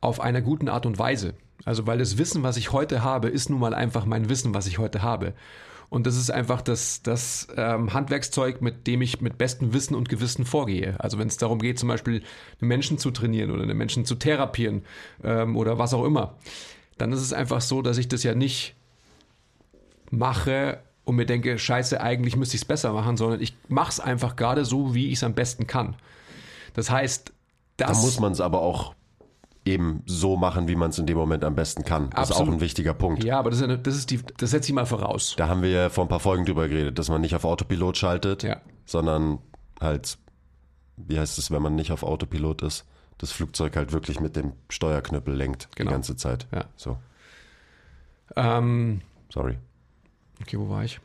[SPEAKER 2] auf einer guten Art und Weise. Also weil das Wissen, was ich heute habe, ist nun mal einfach mein Wissen, was ich heute habe. Und das ist einfach das, das ähm, Handwerkszeug, mit dem ich mit bestem Wissen und Gewissen vorgehe. Also wenn es darum geht, zum Beispiel einen Menschen zu trainieren oder einen Menschen zu therapieren ähm, oder was auch immer, dann ist es einfach so, dass ich das ja nicht mache, und mir denke, scheiße, eigentlich müsste ich es besser machen, sondern ich mache es einfach gerade so, wie ich es am besten kann. Das heißt, das...
[SPEAKER 1] Da muss man es aber auch eben so machen, wie man es in dem Moment am besten kann. Das absolut. ist auch ein wichtiger Punkt.
[SPEAKER 2] Ja, aber das, ist eine, das, ist die, das setze ich mal voraus.
[SPEAKER 1] Da haben wir ja vor ein paar Folgen drüber geredet, dass man nicht auf Autopilot schaltet, ja. sondern halt, wie heißt es, wenn man nicht auf Autopilot ist, das Flugzeug halt wirklich mit dem Steuerknüppel lenkt genau. die ganze Zeit.
[SPEAKER 2] Ja.
[SPEAKER 1] So.
[SPEAKER 2] Ähm,
[SPEAKER 1] Sorry.
[SPEAKER 2] Okay, wo war ich?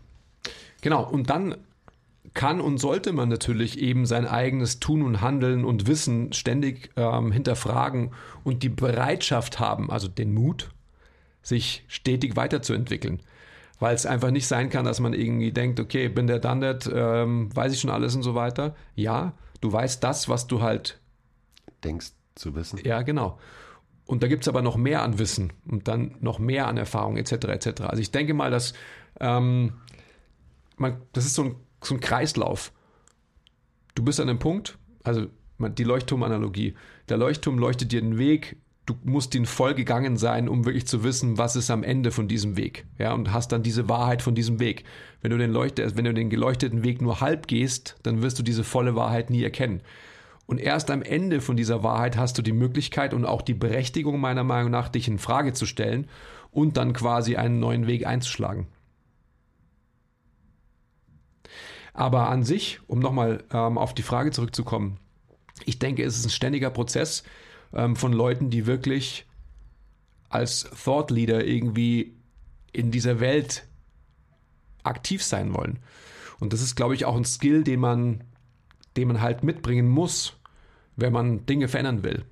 [SPEAKER 2] Genau, und dann kann und sollte man natürlich eben sein eigenes Tun und Handeln und Wissen ständig ähm, hinterfragen und die Bereitschaft haben, also den Mut, sich stetig weiterzuentwickeln. Weil es einfach nicht sein kann, dass man irgendwie denkt, okay, bin der Dandert, ähm, weiß ich schon alles und so weiter. Ja, du weißt das, was du halt
[SPEAKER 1] denkst zu wissen.
[SPEAKER 2] Ja, genau. Und da gibt es aber noch mehr an Wissen und dann noch mehr an Erfahrung etc. etc. Also ich denke mal, dass ähm, man, das ist so ein, so ein Kreislauf. Du bist an einem Punkt, also die Leuchtturmanalogie. Der Leuchtturm leuchtet dir den Weg, du musst ihn voll gegangen sein, um wirklich zu wissen, was ist am Ende von diesem Weg. Ja, und hast dann diese Wahrheit von diesem Weg. Wenn du den, Leuchte, wenn du den geleuchteten Weg nur halb gehst, dann wirst du diese volle Wahrheit nie erkennen. Und erst am Ende von dieser Wahrheit hast du die Möglichkeit und auch die Berechtigung, meiner Meinung nach, dich in Frage zu stellen und dann quasi einen neuen Weg einzuschlagen. Aber an sich, um nochmal ähm, auf die Frage zurückzukommen, ich denke, es ist ein ständiger Prozess ähm, von Leuten, die wirklich als Thought Leader irgendwie in dieser Welt aktiv sein wollen. Und das ist, glaube ich, auch ein Skill, den man, den man halt mitbringen muss, wenn man Dinge verändern will.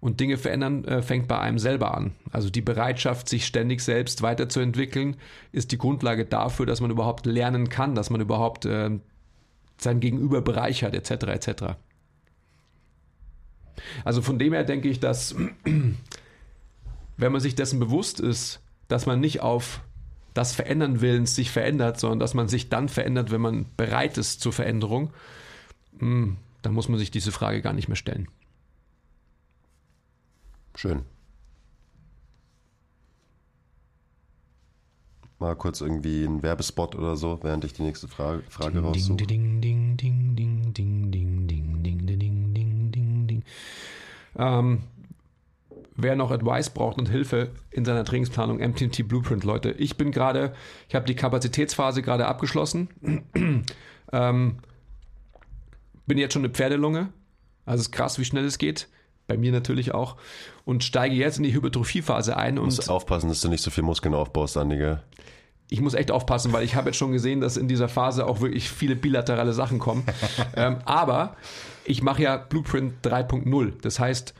[SPEAKER 2] Und Dinge verändern äh, fängt bei einem selber an. Also die Bereitschaft, sich ständig selbst weiterzuentwickeln, ist die Grundlage dafür, dass man überhaupt lernen kann, dass man überhaupt äh, sein Gegenüber bereichert, etc. etc. Also von dem her denke ich, dass wenn man sich dessen bewusst ist, dass man nicht auf das Verändern Willens sich verändert, sondern dass man sich dann verändert, wenn man bereit ist zur Veränderung, hm, dann muss man sich diese Frage gar nicht mehr stellen.
[SPEAKER 1] Schön. Mal kurz irgendwie einen Werbespot oder so, während ich die nächste Frage, Frage raussuche. Ding, ding, ding, ding, ding, ding, ding, ding, ding, ding, ding, ding, ding.
[SPEAKER 2] Ähm, wer noch Advice braucht und Hilfe in seiner Trainingsplanung, MTMT Blueprint, Leute. Ich bin gerade, ich habe die Kapazitätsphase gerade abgeschlossen. ähm, bin jetzt schon eine Pferdelunge. Also es ist krass, wie schnell es geht. Bei mir natürlich auch. Und steige jetzt in die Hypertrophiephase ein.
[SPEAKER 1] Du
[SPEAKER 2] Und
[SPEAKER 1] musst aufpassen, dass du nicht so viel Muskeln aufbaust, Andige.
[SPEAKER 2] ich muss echt aufpassen, weil ich habe jetzt schon gesehen, dass in dieser Phase auch wirklich viele bilaterale Sachen kommen. ähm, aber ich mache ja Blueprint 3.0. Das heißt,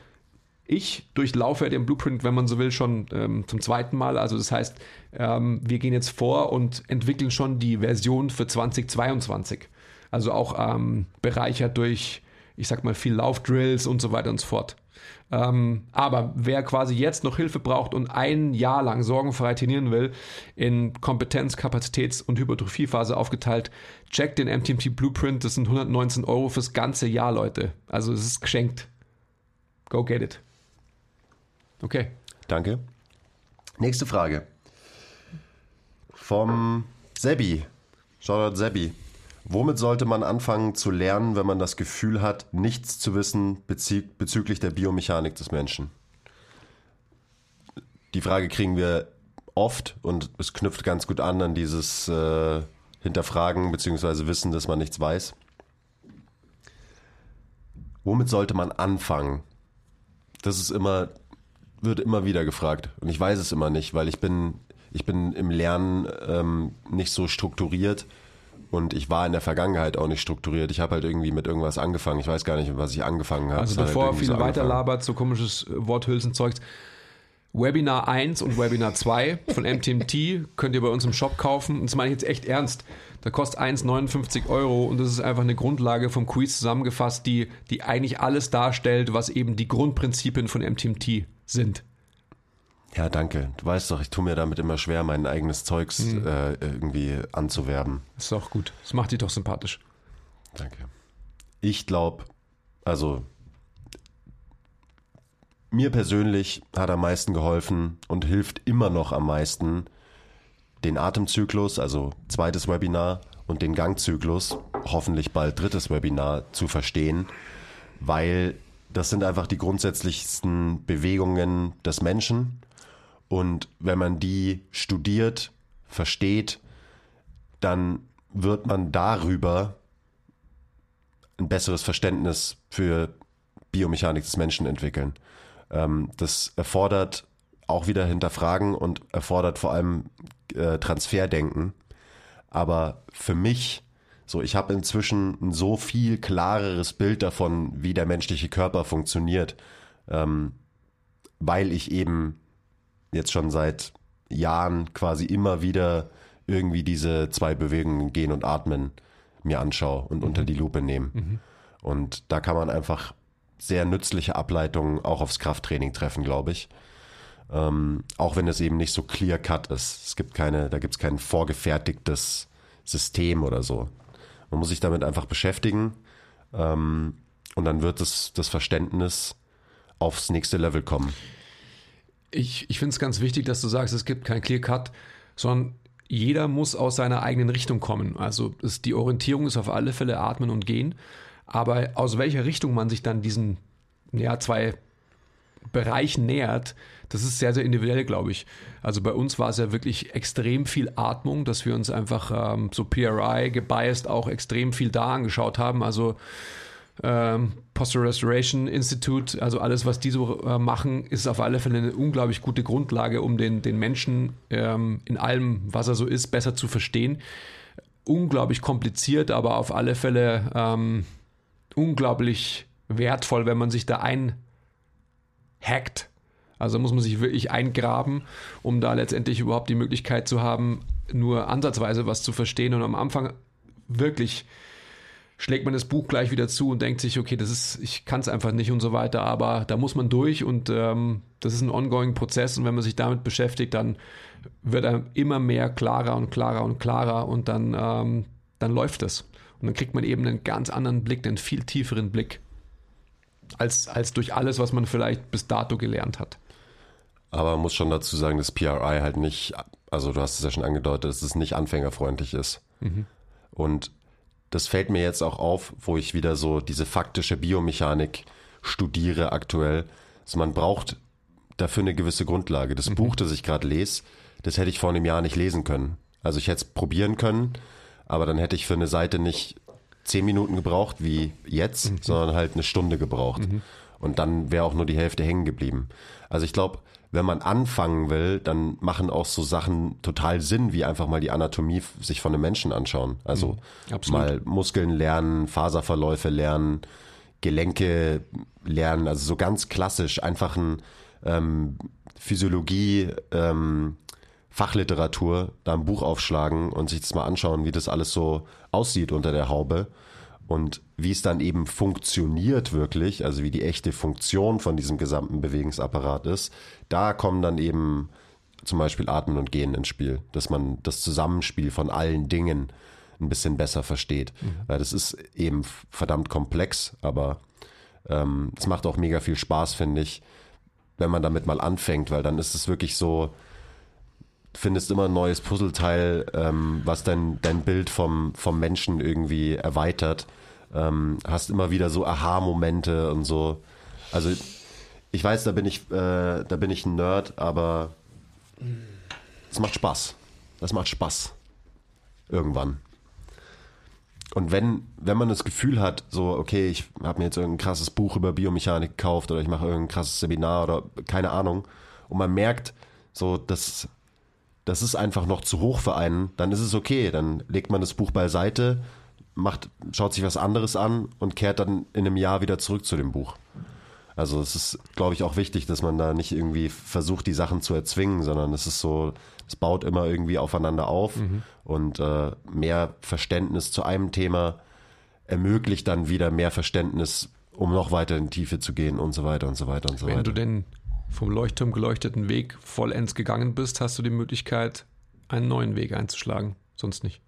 [SPEAKER 2] ich durchlaufe den Blueprint, wenn man so will, schon ähm, zum zweiten Mal. Also das heißt, ähm, wir gehen jetzt vor und entwickeln schon die Version für 2022. Also auch ähm, bereichert durch, ich sag mal, viel Laufdrills und so weiter und so fort. Ähm, aber wer quasi jetzt noch Hilfe braucht und ein Jahr lang sorgenfrei trainieren will, in Kompetenz, Kapazitäts- und Hypertrophiephase aufgeteilt, checkt den MTMT Blueprint. Das sind 119 Euro fürs ganze Jahr, Leute. Also es ist geschenkt. Go get it. Okay.
[SPEAKER 1] Danke. Nächste Frage. Vom Sebi. Shoutout Sebi. Womit sollte man anfangen zu lernen, wenn man das Gefühl hat, nichts zu wissen bezü bezüglich der Biomechanik des Menschen? Die Frage kriegen wir oft und es knüpft ganz gut an an dieses äh, Hinterfragen bzw. Wissen, dass man nichts weiß. Womit sollte man anfangen? Das ist immer, wird immer wieder gefragt und ich weiß es immer nicht, weil ich bin, ich bin im Lernen ähm, nicht so strukturiert und ich war in der Vergangenheit auch nicht strukturiert. Ich habe halt irgendwie mit irgendwas angefangen. Ich weiß gar nicht, was ich angefangen habe.
[SPEAKER 2] Also
[SPEAKER 1] Es hat
[SPEAKER 2] bevor
[SPEAKER 1] halt
[SPEAKER 2] viel
[SPEAKER 1] so
[SPEAKER 2] weiter
[SPEAKER 1] angefangen.
[SPEAKER 2] labert, so komisches äh, Worthülsenzeugs. Webinar 1 und Webinar 2 von MTMT könnt ihr bei uns im Shop kaufen. Und das meine ich jetzt echt ernst. Da kostet 1 59 Euro und das ist einfach eine Grundlage vom Quiz zusammengefasst, die, die eigentlich alles darstellt, was eben die Grundprinzipien von MTMT sind.
[SPEAKER 1] Ja, danke. Du weißt doch, ich tue mir damit immer schwer, mein eigenes Zeugs
[SPEAKER 2] Hm.
[SPEAKER 1] äh, irgendwie anzuwerben.
[SPEAKER 2] Ist auch gut. Das macht dich doch sympathisch.
[SPEAKER 1] Danke. Ich glaube, also mir persönlich hat am meisten geholfen und hilft immer noch am meisten den Atemzyklus, also zweites Webinar und den Gangzyklus, hoffentlich bald drittes Webinar zu verstehen, weil das sind einfach die grundsätzlichsten Bewegungen des Menschen und wenn man die studiert, versteht, dann wird man darüber ein besseres Verständnis für Biomechanik des Menschen entwickeln. Ähm, das erfordert auch wieder Hinterfragen und erfordert vor allem äh, Transferdenken. Aber für mich, so ich habe inzwischen ein so viel klareres Bild davon, wie der menschliche Körper funktioniert, ähm, weil ich eben jetzt schon seit Jahren quasi immer wieder irgendwie diese zwei Bewegungen, Gehen und Atmen, mir anschaue und unter die Lupe nehme. Und da kann man einfach sehr nützliche Ableitungen auch aufs Krafttraining treffen, glaube ich. Ähm, auch wenn es eben nicht so clear cut ist. Es gibt keine, da gibt es kein vorgefertigtes System oder so. Man muss sich damit einfach beschäftigen ähm, und dann wird das, das Verständnis aufs nächste Level kommen.
[SPEAKER 2] Ich, ich finde es ganz wichtig, dass du sagst, es gibt kein Clear Cut, sondern jeder muss aus seiner eigenen Richtung kommen. Also es, die Orientierung ist auf alle Fälle Atmen und Gehen. Aber aus welcher Richtung man sich dann diesen ja, zwei Bereichen nähert, das ist sehr, sehr individuell, glaube ich. Also bei uns war es ja wirklich extrem viel Atmung, dass wir uns einfach ähm, so PRI gebiased auch extrem viel da angeschaut haben. Also ähm, Posture Restoration Institute, also alles, was die so äh, machen, ist auf alle Fälle eine unglaublich gute Grundlage, um den, den Menschen ähm, in allem, was er so ist, besser zu verstehen. Unglaublich kompliziert, aber auf alle Fälle ähm, unglaublich wertvoll, wenn man sich da einhackt. Also muss man sich wirklich eingraben, um da letztendlich überhaupt die Möglichkeit zu haben, nur ansatzweise was zu verstehen und am Anfang wirklich schlägt man das Buch gleich wieder zu und denkt sich, okay, das ist, ich kann es einfach nicht und so weiter, aber da muss man durch und ähm, das ist ein ongoing Prozess und wenn man sich damit beschäftigt, dann wird er immer mehr klarer und klarer und klarer und dann, ähm, dann läuft es. Und dann kriegt man eben einen ganz anderen Blick, einen viel tieferen Blick, als, als durch alles, was man vielleicht bis dato gelernt hat.
[SPEAKER 1] Aber man muss schon dazu sagen, dass PRI halt nicht, also du hast es ja schon angedeutet, dass es nicht anfängerfreundlich ist. Und das fällt mir jetzt auch auf, wo ich wieder so diese faktische Biomechanik studiere aktuell. Also man braucht dafür eine gewisse Grundlage. Das Buch, das ich gerade lese, das hätte ich vor einem Jahr nicht lesen können. Also ich hätte es probieren können, aber dann hätte ich für eine Seite nicht zehn Minuten gebraucht wie jetzt, sondern halt eine Stunde gebraucht. Und dann wäre auch nur die Hälfte hängen geblieben. Also ich glaube, wenn man anfangen will, dann machen auch so Sachen total Sinn, wie einfach mal die Anatomie sich von einem Menschen anschauen. Also
[SPEAKER 2] absolut.
[SPEAKER 1] mal Muskeln lernen, Faserverläufe lernen, Gelenke lernen, also so ganz klassisch einfach ein ähm, Physiologie, ähm, Fachliteratur, da ein Buch aufschlagen und sich das mal anschauen, wie das alles so aussieht unter der Haube und wie es dann eben funktioniert wirklich, also wie die echte Funktion von diesem gesamten Bewegungsapparat ist, da kommen dann eben zum Beispiel Atmen und Gehen ins Spiel, dass man das Zusammenspiel von allen Dingen ein bisschen besser versteht. Weil das ist eben verdammt komplex, aber ähm, es macht auch mega viel Spaß, finde ich, wenn man damit mal anfängt, weil dann ist es wirklich so, findest immer ein neues Puzzleteil, ähm, was dein, dein Bild vom, vom Menschen irgendwie erweitert. Ähm, hast immer wieder so Aha-Momente und so. Also ich weiß, da bin ich, äh, da bin ich ein Nerd, aber es macht Spaß. Das macht Spaß. Irgendwann. Und wenn, wenn man das Gefühl hat, so, okay, ich habe mir jetzt irgendein krasses Buch über Biomechanik gekauft oder ich mache irgendein krasses Seminar oder keine Ahnung, und man merkt, so, das, das ist einfach noch zu hoch für einen, dann ist es okay. Dann legt man das Buch beiseite, macht, schaut sich was anderes an und kehrt dann in einem Jahr wieder zurück zu dem Buch. Also es ist, glaube ich, auch wichtig, dass man da nicht irgendwie versucht, die Sachen zu erzwingen, sondern es ist so, es baut immer irgendwie aufeinander auf und äh, mehr Verständnis zu einem Thema ermöglicht dann wieder mehr Verständnis, um noch weiter in die Tiefe zu gehen und so weiter und so weiter und so
[SPEAKER 2] Wenn
[SPEAKER 1] weiter.
[SPEAKER 2] du den vom Leuchtturm geleuchteten Weg vollends gegangen bist, hast du die Möglichkeit, einen neuen Weg einzuschlagen. Sonst nicht.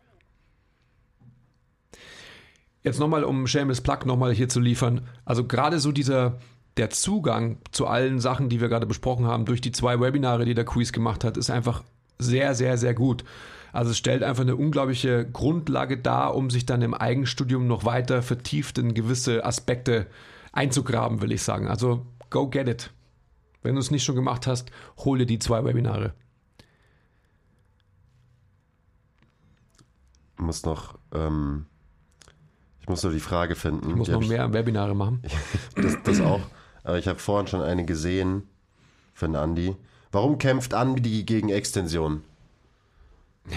[SPEAKER 2] Jetzt nochmal, um Shameless Plug nochmal hier zu liefern. Also gerade so dieser, der Zugang zu allen Sachen, die wir gerade besprochen haben, durch die zwei Webinare, die der Quiz gemacht hat, ist einfach sehr, sehr, sehr gut. Also es stellt einfach eine unglaubliche Grundlage dar, um sich dann im Eigenstudium noch weiter vertieft in gewisse Aspekte einzugraben, will ich sagen. Also go get it. Wenn du es nicht schon gemacht hast, hol dir die zwei Webinare.
[SPEAKER 1] Muss noch, ähm, ich muss nur die Frage finden.
[SPEAKER 2] Ich muss
[SPEAKER 1] Die
[SPEAKER 2] noch mehr Webinare machen.
[SPEAKER 1] Das, das auch. Aber ich habe vorhin schon eine gesehen für den Andi. Warum kämpft Andi gegen Extension?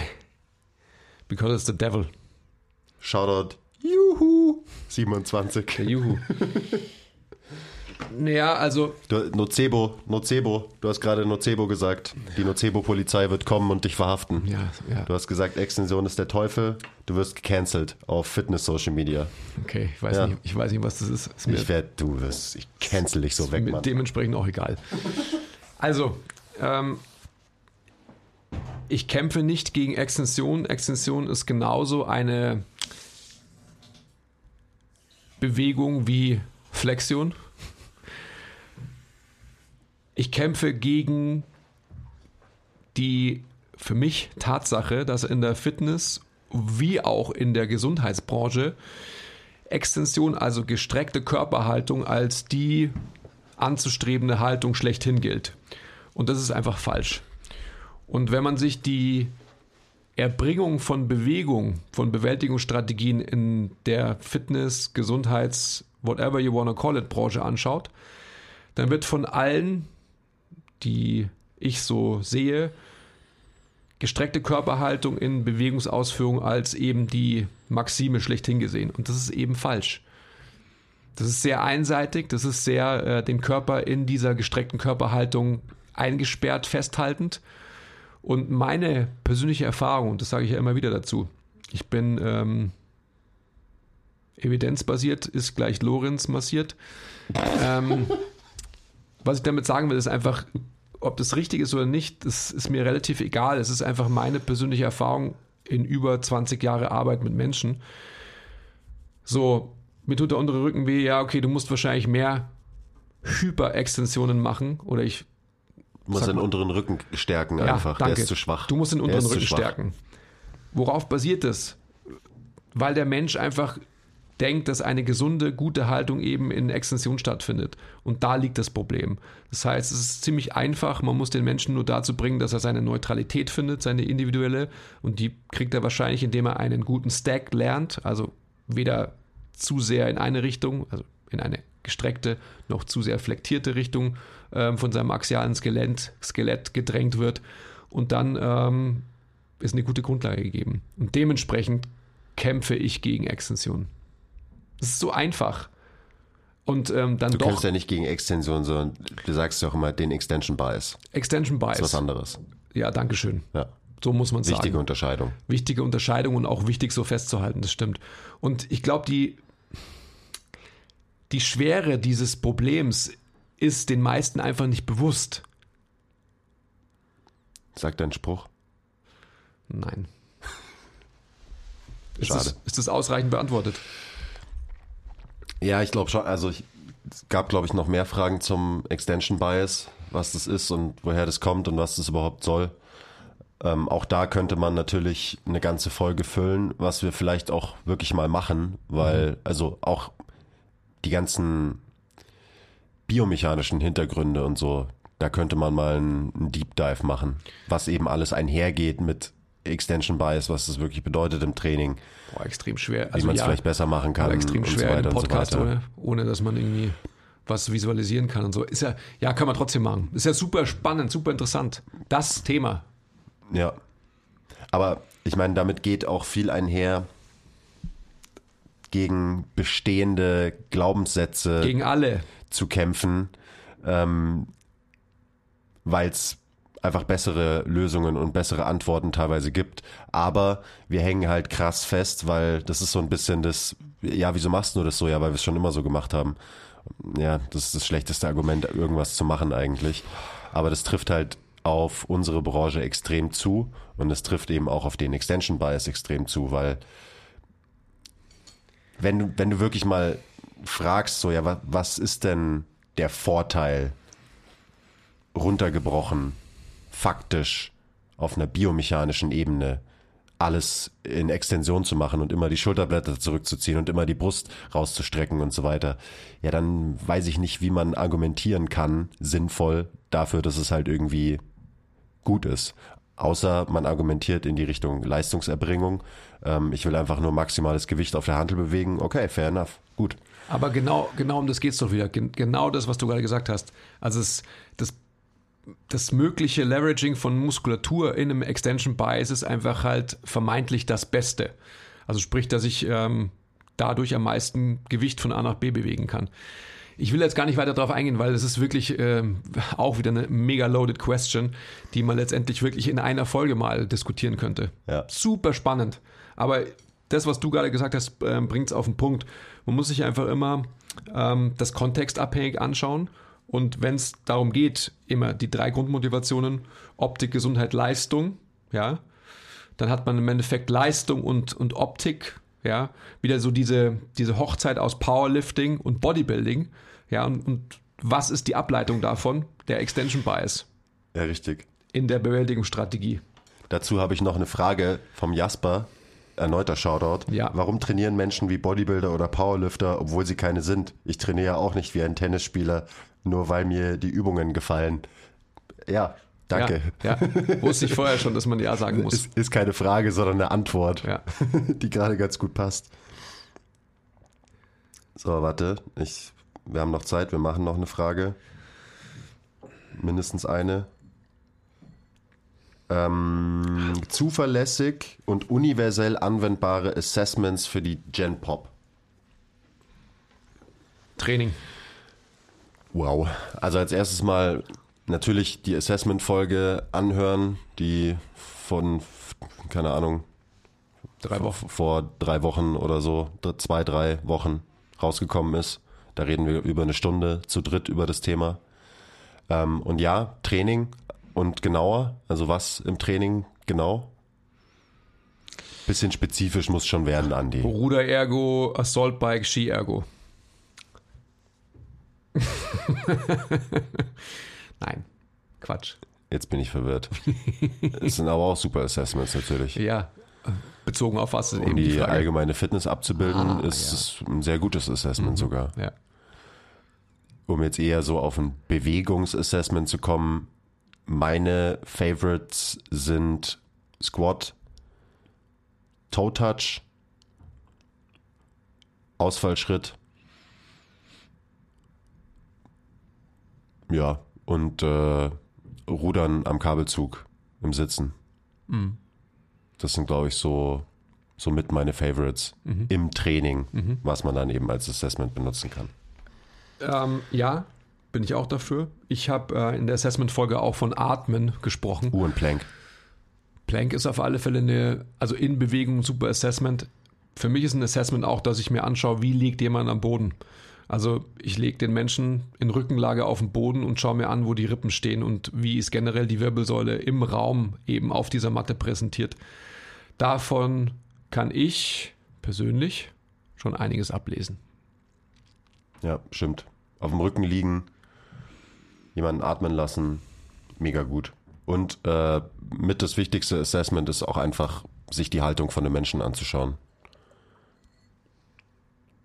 [SPEAKER 2] Because it's the devil.
[SPEAKER 1] Shoutout. Juhu. 27.
[SPEAKER 2] Der Juhu. naja, also
[SPEAKER 1] Du, Nocebo, Nocebo, du hast gerade Nocebo gesagt. Die Nocebo-Polizei wird kommen und dich verhaften.
[SPEAKER 2] Ja, ja.
[SPEAKER 1] Du hast gesagt, Extension ist der Teufel. Du wirst gecancelt auf Fitness-Social Media.
[SPEAKER 2] Okay, ich weiß,
[SPEAKER 1] Ja.
[SPEAKER 2] nicht, ich weiß nicht, was das ist. ist
[SPEAKER 1] Ich werde, du wirst, ich cancel dich so weg, Mann.
[SPEAKER 2] dementsprechend auch egal. Also, ähm, ich kämpfe nicht gegen Extension. Extension ist genauso eine Bewegung wie Flexion. Ich kämpfe gegen die für mich Tatsache, dass in der Fitness wie auch in der Gesundheitsbranche Extension, also gestreckte Körperhaltung, als die anzustrebende Haltung schlechthin gilt. Und das ist einfach falsch. Und wenn man sich die Erbringung von Bewegung, von Bewältigungsstrategien in der Fitness, Gesundheits, whatever you wanna call it Branche anschaut, dann wird von allen, die ich so sehe, gestreckte Körperhaltung in Bewegungsausführung als eben die Maxime schlechthin gesehen. Und das ist eben falsch. Das ist sehr einseitig, das ist sehr äh, den Körper in dieser gestreckten Körperhaltung eingesperrt, festhaltend. Und meine persönliche Erfahrung, und das sage ich ja immer wieder dazu, ich bin ähm, evidenzbasiert, ist gleich Lorenz massiert. ähm, was ich damit sagen will, ist einfach, ob das richtig ist oder nicht, das ist mir relativ egal. Es ist einfach meine persönliche Erfahrung in über 20 Jahre Arbeit mit Menschen. So, mir tut der untere Rücken weh, ja, okay, du musst wahrscheinlich mehr Hyperextensionen machen oder ich
[SPEAKER 1] Du musst den
[SPEAKER 2] mal.
[SPEAKER 1] unteren Rücken stärken
[SPEAKER 2] ja,
[SPEAKER 1] einfach.
[SPEAKER 2] danke.
[SPEAKER 1] Der ist zu schwach.
[SPEAKER 2] Du musst den unteren Rücken stärken. Worauf basiert das? Weil der Mensch einfach denkt, dass eine gesunde, gute Haltung eben in Extension stattfindet. Und da liegt das Problem. Das heißt, es ist ziemlich einfach. Man muss den Menschen nur dazu bringen, dass er seine Neutralität findet, seine individuelle. Und die kriegt er wahrscheinlich, indem er einen guten Stack lernt. Also weder zu sehr in eine Richtung, also in eine gestreckte, noch zu sehr flektierte Richtung ähm, von seinem axialen Skelett, Skelett gedrängt wird. Und dann ähm, ist eine gute Grundlage gegeben. Und dementsprechend kämpfe ich gegen Extension. Das ist so einfach. Und ähm, dann
[SPEAKER 1] Du
[SPEAKER 2] doch
[SPEAKER 1] kämpfst ja nicht gegen Extension, sondern du sagst ja auch immer den Extension Bias.
[SPEAKER 2] Extension
[SPEAKER 1] Das ist was
[SPEAKER 2] Bias.
[SPEAKER 1] anderes.
[SPEAKER 2] Ja, danke schön.
[SPEAKER 1] Ja.
[SPEAKER 2] So muss man sagen.
[SPEAKER 1] Wichtige Unterscheidung.
[SPEAKER 2] wichtige Unterscheidung und auch wichtig so festzuhalten, das stimmt. Und ich glaube, die, die Schwere dieses Problems ist den meisten einfach nicht bewusst.
[SPEAKER 1] Sagt dein Spruch.
[SPEAKER 2] Nein. Ist
[SPEAKER 1] Schade.
[SPEAKER 2] das, ist das ausreichend beantwortet?
[SPEAKER 1] Ja, ich glaube schon. Also ich, es gab, glaube ich, noch mehr Fragen zum Extension Bias, was das ist und woher das kommt und was das überhaupt soll. Ähm, auch da könnte man natürlich eine ganze Folge füllen, was wir vielleicht auch wirklich mal machen, weil also auch die ganzen biomechanischen Hintergründe und so, da könnte man mal einen Deep Dive machen, was eben alles einhergeht mit Extension Bias, was das wirklich bedeutet im Training,
[SPEAKER 2] Boah, extrem schwer.
[SPEAKER 1] wie man es vielleicht besser machen kann
[SPEAKER 2] extrem schwer
[SPEAKER 1] so
[SPEAKER 2] in einem Podcast,
[SPEAKER 1] so
[SPEAKER 2] ohne, ohne dass man irgendwie was visualisieren kann und so. Ist ja, ja, kann man trotzdem machen. Ist ja super spannend, super interessant. Das Thema.
[SPEAKER 1] Ja. Aber ich meine, damit geht auch viel einher gegen bestehende Glaubenssätze
[SPEAKER 2] Gegen alle.
[SPEAKER 1] zu kämpfen, ähm, weil es einfach bessere Lösungen und bessere Antworten teilweise gibt. Aber wir hängen halt krass fest, weil das ist so ein bisschen das, ja, wieso machst du das so? Ja, weil wir es schon immer so gemacht haben. Ja, das ist das schlechteste Argument, irgendwas zu machen eigentlich. Aber das trifft halt auf unsere Branche extrem zu und es trifft eben auch auf den Extension Bias extrem zu, weil wenn du, wenn du wirklich mal fragst, so, ja, wa- was ist denn der Vorteil runtergebrochen, faktisch, auf einer biomechanischen Ebene, alles in Extension zu machen und immer die Schulterblätter zurückzuziehen und immer die Brust rauszustrecken und so weiter, ja, dann weiß ich nicht, wie man argumentieren kann, sinnvoll dafür, dass es halt irgendwie gut ist. Außer man argumentiert in die Richtung Leistungserbringung. Ähm, ich will einfach nur maximales Gewicht auf der Hantel bewegen. Okay, fair enough. Gut.
[SPEAKER 2] Aber genau, genau um das geht's doch wieder. Gen genau das, was du gerade gesagt hast. Also es, das, das mögliche Leveraging von Muskulatur in einem Extension Bias ist einfach halt vermeintlich das Beste. Also sprich, dass ich ähm, dadurch am meisten Gewicht von A nach B bewegen kann. Ich will jetzt gar nicht weiter darauf eingehen, weil es ist wirklich ähm, auch wieder eine mega loaded question, die man letztendlich wirklich in einer Folge mal diskutieren könnte.
[SPEAKER 1] Ja.
[SPEAKER 2] Super spannend. Aber das, was du gerade gesagt hast, ähm, bringt es auf den Punkt. Man muss sich einfach immer ähm, das kontextabhängig anschauen. Und wenn es darum geht, immer die drei Grundmotivationen, Optik, Gesundheit, Leistung, ja, dann hat man im Endeffekt Leistung und, und Optik, ja, wieder so diese, diese Hochzeit aus Powerlifting und Bodybuilding, ja, und, und was ist die Ableitung davon? Der Extension Bias
[SPEAKER 1] Ja, richtig.
[SPEAKER 2] in der Bewältigungsstrategie.
[SPEAKER 1] Dazu habe ich noch eine Frage vom Jasper. Erneuter Shoutout.
[SPEAKER 2] Ja.
[SPEAKER 1] Warum trainieren Menschen wie Bodybuilder oder Powerlifter, obwohl sie keine sind? Ich trainiere auch nicht wie ein Tennisspieler, nur weil mir die Übungen gefallen. Ja, danke.
[SPEAKER 2] Ja, ja. wusste ich vorher schon, dass man Ja sagen muss.
[SPEAKER 1] Ist, ist keine Frage, sondern eine Antwort,
[SPEAKER 2] Ja.
[SPEAKER 1] die gerade ganz gut passt. So, warte. Ich, wir haben noch Zeit, wir machen noch eine Frage. Mindestens eine. Ähm, zuverlässig und universell anwendbare Assessments für die Gen Pop.
[SPEAKER 2] Training.
[SPEAKER 1] Wow. Also als erstes mal natürlich die Assessment-Folge anhören, die von, keine Ahnung,
[SPEAKER 2] Drei Wochen.
[SPEAKER 1] vor drei Wochen oder so, zwei, drei Wochen rausgekommen ist. Da reden wir über eine Stunde zu dritt über das Thema. Ähm, und ja, Training und genauer, also was im Training genau? Bisschen spezifisch muss schon werden, Andi.
[SPEAKER 2] Ruder-Ergo, Assault-Bike, Ski-Ergo. Nein, Quatsch.
[SPEAKER 1] Jetzt bin ich verwirrt. Es sind aber auch super Assessments natürlich.
[SPEAKER 2] Ja, bezogen auf was
[SPEAKER 1] Um
[SPEAKER 2] eben
[SPEAKER 1] die,
[SPEAKER 2] die
[SPEAKER 1] allgemeine Fitness abzubilden,
[SPEAKER 2] Ah,
[SPEAKER 1] ist
[SPEAKER 2] ja.
[SPEAKER 1] es ein sehr gutes Assessment sogar.
[SPEAKER 2] Ja.
[SPEAKER 1] Um jetzt eher so auf ein Bewegungsassessment zu kommen, meine Favorites sind Squat, Toe Touch, Ausfallschritt. Ja, und äh, Rudern am Kabelzug im Sitzen.
[SPEAKER 2] Mhm.
[SPEAKER 1] Das sind, glaube ich, so, so mit meine Favorites
[SPEAKER 2] Mhm.
[SPEAKER 1] im Training, was man dann eben als Assessment benutzen kann.
[SPEAKER 2] Ähm, ja, bin ich auch dafür. Ich habe äh, in der Assessment-Folge auch von Atmen gesprochen.
[SPEAKER 1] U und Plank.
[SPEAKER 2] Plank ist auf alle Fälle eine, also in Bewegung super Assessment. Für mich ist ein Assessment auch, dass ich mir anschaue, wie liegt jemand am Boden. Also ich lege den Menschen in Rückenlage auf den Boden und schaue mir an, wo die Rippen stehen und wie ist generell die Wirbelsäule im Raum eben auf dieser Matte präsentiert. Davon kann ich persönlich schon einiges ablesen.
[SPEAKER 1] Ja, stimmt. Auf dem Rücken liegen, jemanden atmen lassen, mega gut. Und äh, mit das wichtigste Assessment ist auch einfach, sich die Haltung von den Menschen anzuschauen.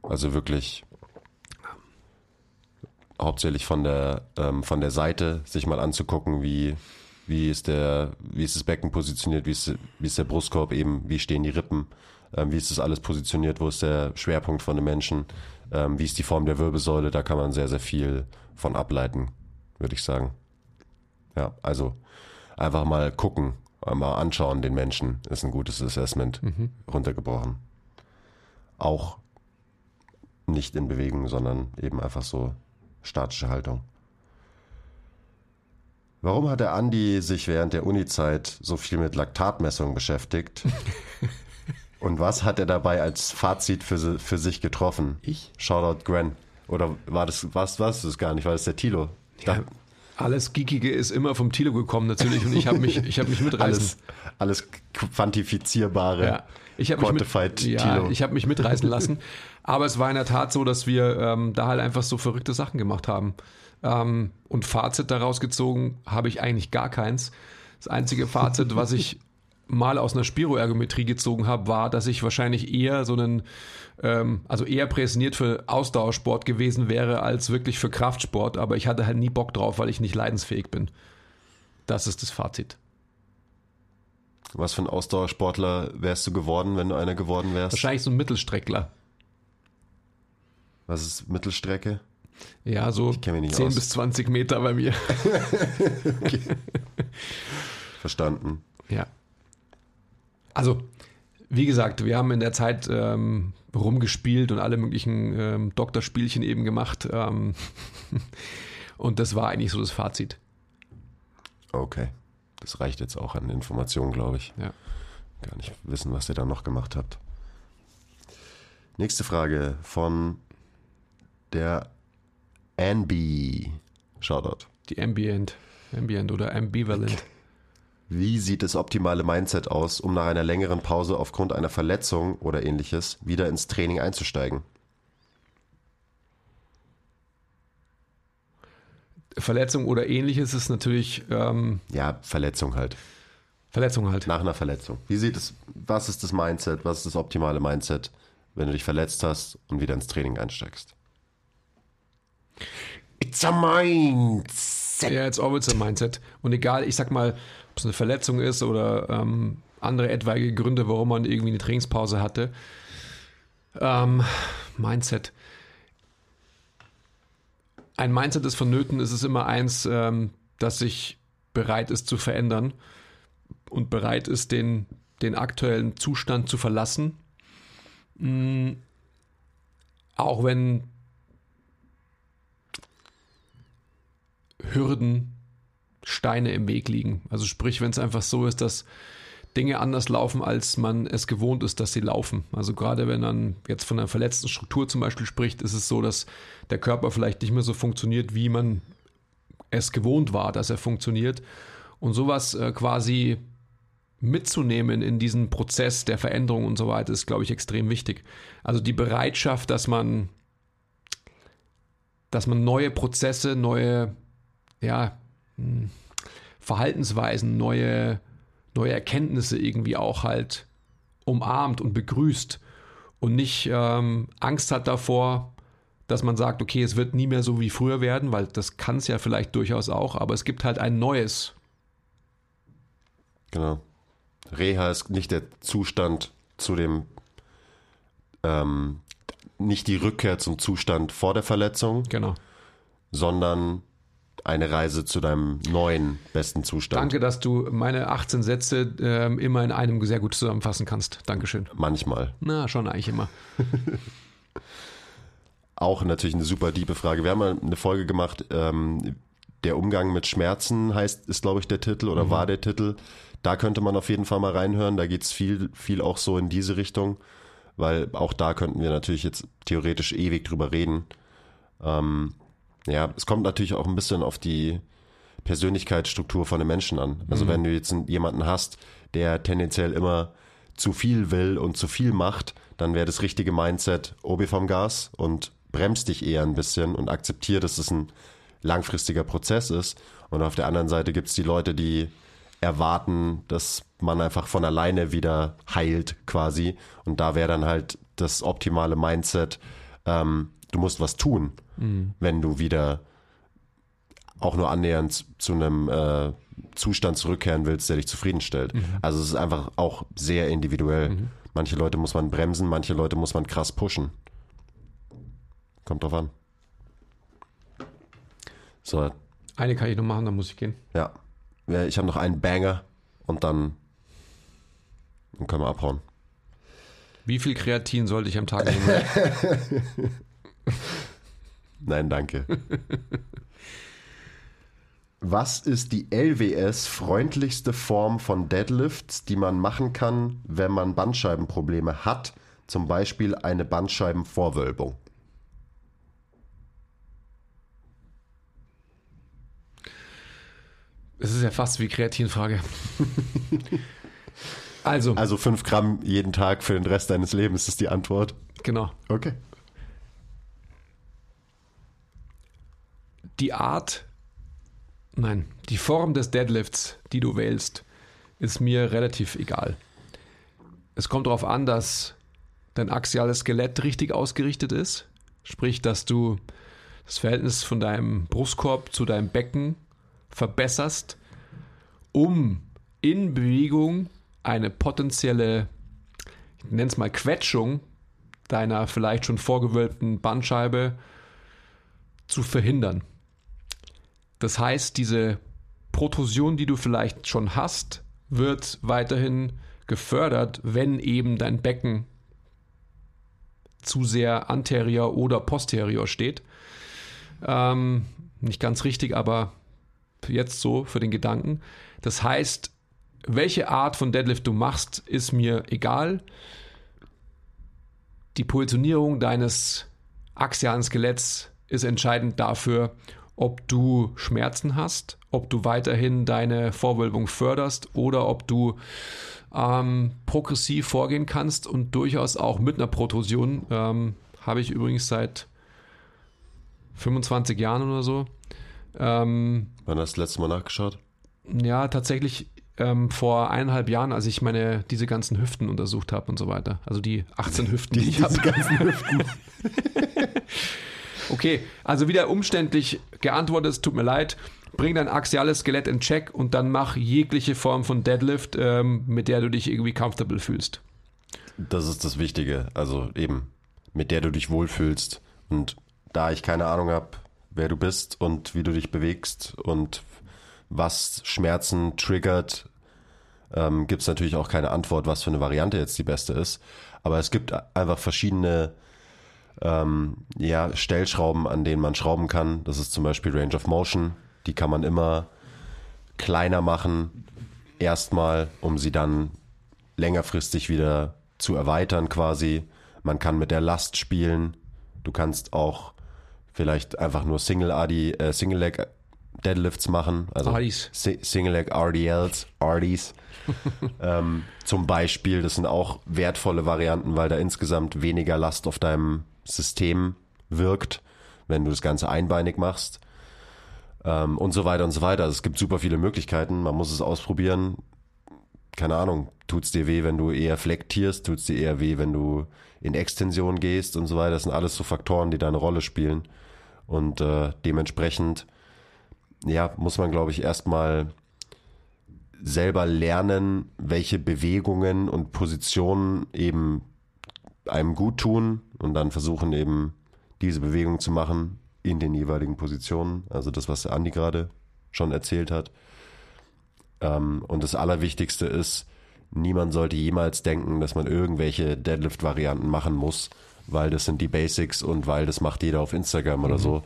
[SPEAKER 1] Also wirklich hauptsächlich von der, ähm, von der Seite sich mal anzugucken, wie, wie, ist der, wie ist das Becken positioniert, wie ist, wie ist der Brustkorb eben, wie stehen die Rippen, ähm, wie ist das alles positioniert, wo ist der Schwerpunkt von dem Menschen, ähm, wie ist die Form der Wirbelsäule, da kann man sehr, sehr viel von ableiten, würde ich sagen. Ja, also einfach mal gucken, mal anschauen den Menschen, ist ein gutes Assessment, runtergebrochen. Auch nicht in Bewegung, sondern eben einfach so statische Haltung. Warum hat der Andi sich während der Uni-Zeit so viel mit Laktatmessungen beschäftigt? Und was hat er dabei als Fazit für, für sich getroffen?
[SPEAKER 2] Ich?
[SPEAKER 1] Shoutout Gwen. Oder war das, was, was das gar nicht? War das der Tilo? Dachte,
[SPEAKER 2] Alles Geekige ist immer vom Tilo gekommen natürlich und ich habe mich, ich hab mich mitreißen
[SPEAKER 1] alles, alles quantifizierbare.
[SPEAKER 2] Ja, ich habe mich, mit, ja, ich hab mich mitreißen lassen. Aber es war in der Tat so, dass wir ähm, da halt einfach so verrückte Sachen gemacht haben. Ähm, und Fazit daraus gezogen habe ich eigentlich gar keins. Das einzige Fazit, was ich mal aus einer Spiroergometrie gezogen habe, war, dass ich wahrscheinlich eher so einen, ähm, also eher präsentiert für Ausdauersport gewesen wäre als wirklich für Kraftsport. Aber ich hatte halt nie Bock drauf, weil ich nicht leidensfähig bin. Das ist das Fazit.
[SPEAKER 1] Was für ein Ausdauersportler wärst du geworden, wenn du einer geworden wärst?
[SPEAKER 2] Wahrscheinlich so ein Mittelstreckler.
[SPEAKER 1] Was ist Mittelstrecke?
[SPEAKER 2] Ja, so
[SPEAKER 1] kenn mich nicht
[SPEAKER 2] 10
[SPEAKER 1] aus.
[SPEAKER 2] bis 20 Meter bei mir.
[SPEAKER 1] Verstanden.
[SPEAKER 2] Ja. Also, wie gesagt, wir haben in der Zeit ähm, rumgespielt und alle möglichen ähm, Doktorspielchen eben gemacht. Ähm, und das war eigentlich so das Fazit.
[SPEAKER 1] Okay. Das reicht jetzt auch an Informationen, glaube ich.
[SPEAKER 2] Ja.
[SPEAKER 1] Gar nicht wissen, was ihr da noch gemacht habt. Nächste Frage von der Anby. Shoutout.
[SPEAKER 2] Die Ambient, Ambient oder Ambivalent.
[SPEAKER 1] Wie sieht das optimale Mindset aus, um nach einer längeren Pause aufgrund einer Verletzung oder ähnliches wieder ins Training einzusteigen?
[SPEAKER 2] Verletzung oder ähnliches ist natürlich ähm,
[SPEAKER 1] Ja, Verletzung halt.
[SPEAKER 2] Verletzung halt.
[SPEAKER 1] Nach einer Verletzung. Wie sieht es, was ist das Mindset, was ist das optimale Mindset, wenn du dich verletzt hast und wieder ins Training einsteigst? It's a mindset.
[SPEAKER 2] Ja, it's always a Mindset. Und egal, ich sag mal, ob es eine Verletzung ist oder ähm, andere etwaige Gründe, warum man irgendwie eine Trainingspause hatte. Ähm, Mindset. Ein Mindset ist vonnöten, es ist immer eins, ähm, das sich bereit ist zu verändern und bereit ist, den, den aktuellen Zustand zu verlassen. Mm, auch wenn Hürden, Steine im Weg liegen. Also sprich, wenn es einfach so ist, dass Dinge anders laufen, als man es gewohnt ist, dass sie laufen. Also gerade wenn man jetzt von einer verletzten Struktur zum Beispiel spricht, ist es so, dass der Körper vielleicht nicht mehr so funktioniert, wie man es gewohnt war, dass er funktioniert. Und sowas äh, quasi mitzunehmen in diesen Prozess der Veränderung und so weiter, ist, glaube ich, extrem wichtig. Also die Bereitschaft, dass man, dass man neue Prozesse, neue ja, hm, Verhaltensweisen, neue, neue Erkenntnisse irgendwie auch halt umarmt und begrüßt und nicht ähm, Angst hat davor, dass man sagt, okay, es wird nie mehr so wie früher werden, weil das kann es ja vielleicht durchaus auch, aber es gibt halt ein neues.
[SPEAKER 1] Genau. Reha ist nicht der Zustand zu dem, ähm, nicht die Rückkehr zum Zustand vor der Verletzung,
[SPEAKER 2] Genau.
[SPEAKER 1] sondern eine Reise zu deinem neuen besten Zustand.
[SPEAKER 2] Danke, dass du meine 18 Sätze ähm, immer in einem sehr gut zusammenfassen kannst. Dankeschön.
[SPEAKER 1] Manchmal.
[SPEAKER 2] Na, schon eigentlich immer.
[SPEAKER 1] Auch natürlich eine super diebe Frage. Wir haben mal eine Folge gemacht, ähm, der Umgang mit Schmerzen heißt, ist glaube ich der Titel oder war der Titel. Da könnte man auf jeden Fall mal reinhören. Da geht's viel, viel auch so in diese Richtung, weil auch da könnten wir natürlich jetzt theoretisch ewig drüber reden. Ähm, ja, es kommt natürlich auch ein bisschen auf die Persönlichkeitsstruktur von den Menschen an. Also wenn du jetzt jemanden hast, der tendenziell immer zu viel will und zu viel macht, dann wäre das richtige Mindset Obi vom Gas und bremst dich eher ein bisschen und akzeptier, dass es ein langfristiger Prozess ist. Und auf der anderen Seite gibt es die Leute, die erwarten, dass man einfach von alleine wieder heilt quasi. Und da wäre dann halt das optimale Mindset, ähm, du musst was tun, wenn du wieder auch nur annähernd zu einem äh, Zustand zurückkehren willst, der dich zufriedenstellt. Also es ist einfach auch sehr individuell. Manche Leute muss man bremsen, manche Leute muss man krass pushen. Kommt drauf an. So,
[SPEAKER 2] Eine kann ich noch machen, dann muss ich gehen.
[SPEAKER 1] ja. Ja, Ich habe noch einen Banger und dann, dann können wir abhauen.
[SPEAKER 2] Wie viel Kreatin sollte ich am Tag nehmen?
[SPEAKER 1] Nein, danke. Was ist die LWS freundlichste Form von Deadlifts, die man machen kann, wenn man Bandscheibenprobleme hat? Zum Beispiel eine Bandscheibenvorwölbung.
[SPEAKER 2] Es ist ja fast wie Kreatinfrage. Also,
[SPEAKER 1] Also 5 Gramm jeden Tag für den Rest deines Lebens ist die Antwort.
[SPEAKER 2] genau.
[SPEAKER 1] Okay.
[SPEAKER 2] Die Art, nein, die Form des Deadlifts, die du wählst, ist mir relativ egal. Es kommt darauf an, dass dein axiales Skelett richtig ausgerichtet ist. Sprich, dass du das Verhältnis von deinem Brustkorb zu deinem Becken verbesserst, um in Bewegung eine potenzielle, ich nenne es mal Quetschung deiner vielleicht schon vorgewölbten Bandscheibe zu verhindern. Das heißt, diese Protrusion, die du vielleicht schon hast, wird weiterhin gefördert, wenn eben dein Becken zu sehr anterior oder posterior steht. Ähm, nicht ganz richtig, aber jetzt so für den Gedanken. Das heißt, welche Art von Deadlift du machst, ist mir egal. Die Positionierung deines axialen Skeletts ist entscheidend dafür, ob du Schmerzen hast, ob du weiterhin deine Vorwölbung förderst oder ob du ähm, progressiv vorgehen kannst und durchaus auch mit einer Protrusion. Ähm, Habe ich übrigens seit 25 Jahren oder so. Ähm,
[SPEAKER 1] Wann hast du das letzte Mal nachgeschaut?
[SPEAKER 2] ja, tatsächlich ähm, vor eineinhalb Jahren, als ich meine diese ganzen Hüften untersucht habe und so weiter. Also die 18 Hüften, die, ich habe.
[SPEAKER 1] ganzen Hüften.
[SPEAKER 2] Okay, also wieder umständlich geantwortet, es tut mir leid. Bring dein axiales Skelett in Check und dann mach jegliche Form von Deadlift, ähm, mit der du dich irgendwie comfortable fühlst.
[SPEAKER 1] Das ist das Wichtige. Also eben, mit der du dich wohlfühlst. Und da ich keine Ahnung habe, wer du bist und wie du dich bewegst und was Schmerzen triggert, ähm, gibt es natürlich auch keine Antwort, was für eine Variante jetzt die beste ist. Aber es gibt einfach verschiedene ähm, ja, Stellschrauben, an denen man schrauben kann. Das ist zum Beispiel Range of Motion. Die kann man immer kleiner machen, erstmal, um sie dann längerfristig wieder zu erweitern quasi. Man kann mit der Last spielen. Du kannst auch vielleicht einfach nur Single Adi, äh, Single Leg Deadlifts machen, also. Si Single Leg RDLs, RDs. ähm, zum Beispiel, das sind auch wertvolle Varianten, weil da insgesamt weniger Last auf deinem System wirkt, wenn du das Ganze einbeinig machst. Ähm, und so weiter und so weiter. Also es gibt super viele Möglichkeiten, man muss es ausprobieren. keine Ahnung, tut's dir weh, wenn du eher flektierst, tut's dir eher weh, wenn du in Extension gehst und so weiter. Das sind alles so Faktoren, die da eine Rolle spielen. Und äh, dementsprechend, ja, muss man, glaube ich, erstmal selber lernen, welche Bewegungen und Positionen eben einem gut tun und dann versuchen eben diese Bewegung zu machen in den jeweiligen Positionen. Also das, was der Andi gerade schon erzählt hat. Ähm, und das Allerwichtigste ist, niemand sollte jemals denken, dass man irgendwelche Deadlift-Varianten machen muss, weil das sind die Basics und weil das macht jeder auf Instagram oder so.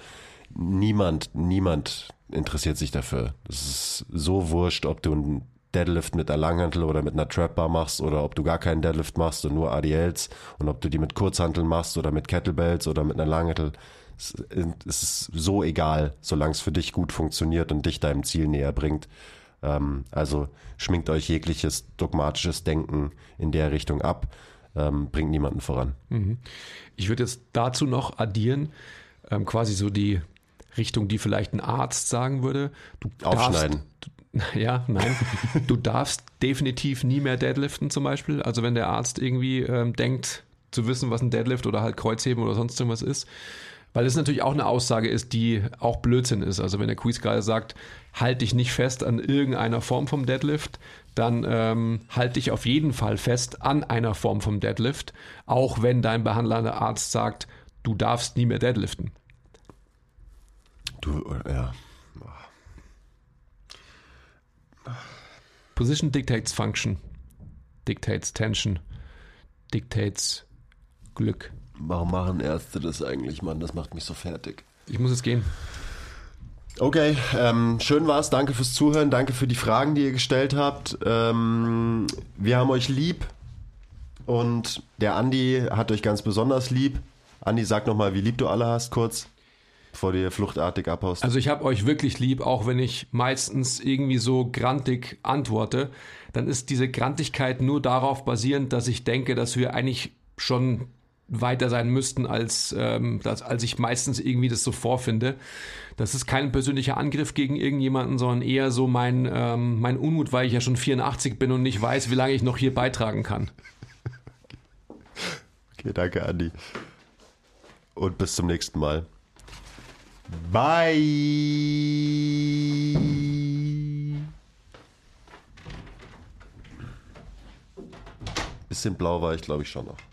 [SPEAKER 1] Niemand, niemand interessiert sich dafür. Das ist so wurscht, ob du einen Deadlift mit einer Langhantel oder mit einer Trapbar machst oder ob du gar keinen Deadlift machst und nur ADLs und ob du die mit Kurzhanteln machst oder mit Kettlebells oder mit einer Langhantel. Es ist so egal, solange es für dich gut funktioniert und dich deinem Ziel näher bringt. Ähm, also schminkt euch jegliches dogmatisches Denken in der Richtung ab, ähm, bringt niemanden voran.
[SPEAKER 2] Ich würde jetzt dazu noch addieren, ähm, quasi so die Richtung, die vielleicht ein Arzt sagen würde. Du
[SPEAKER 1] Aufschneiden.
[SPEAKER 2] Darfst, ja, nein. du darfst definitiv nie mehr deadliften zum Beispiel. Also wenn der Arzt irgendwie ähm, denkt, zu wissen, was ein Deadlift oder halt Kreuzheben oder sonst irgendwas ist. Weil es natürlich auch eine Aussage ist, die auch Blödsinn ist. Also wenn der Quiz sagt, halt dich nicht fest an irgendeiner Form vom Deadlift, dann ähm, halt dich auf jeden Fall fest an einer Form vom Deadlift, auch wenn dein behandelnder Arzt sagt, du darfst nie mehr deadliften.
[SPEAKER 1] Du, ja.
[SPEAKER 2] Position dictates function, dictates tension, dictates Glück.
[SPEAKER 1] Warum machen Ärzte das eigentlich, Mann? Das macht mich so fertig.
[SPEAKER 2] Ich muss jetzt gehen.
[SPEAKER 1] Okay, ähm, schön war's. Danke fürs Zuhören. Danke für die Fragen, die ihr gestellt habt. Ähm, wir haben euch lieb und der Andi hat euch ganz besonders lieb. Andi, sag nochmal, wie lieb du alle hast, kurz, bevor du hier fluchtartig abhaust.
[SPEAKER 2] Also ich habe euch wirklich lieb, auch wenn ich meistens irgendwie so grantig antworte, dann ist diese Grantigkeit nur darauf basierend, dass ich denke, dass wir eigentlich schon weiter sein müssten, als, ähm, das, als ich meistens irgendwie das so vorfinde. Das ist kein persönlicher Angriff gegen irgendjemanden, sondern eher so mein, ähm, mein Unmut, weil ich ja schon 84 bin und nicht weiß, wie lange ich noch hier beitragen kann.
[SPEAKER 1] Okay, danke, Andi. Und bis zum nächsten Mal. Bye. Bisschen blau war ich, glaube ich, schon noch.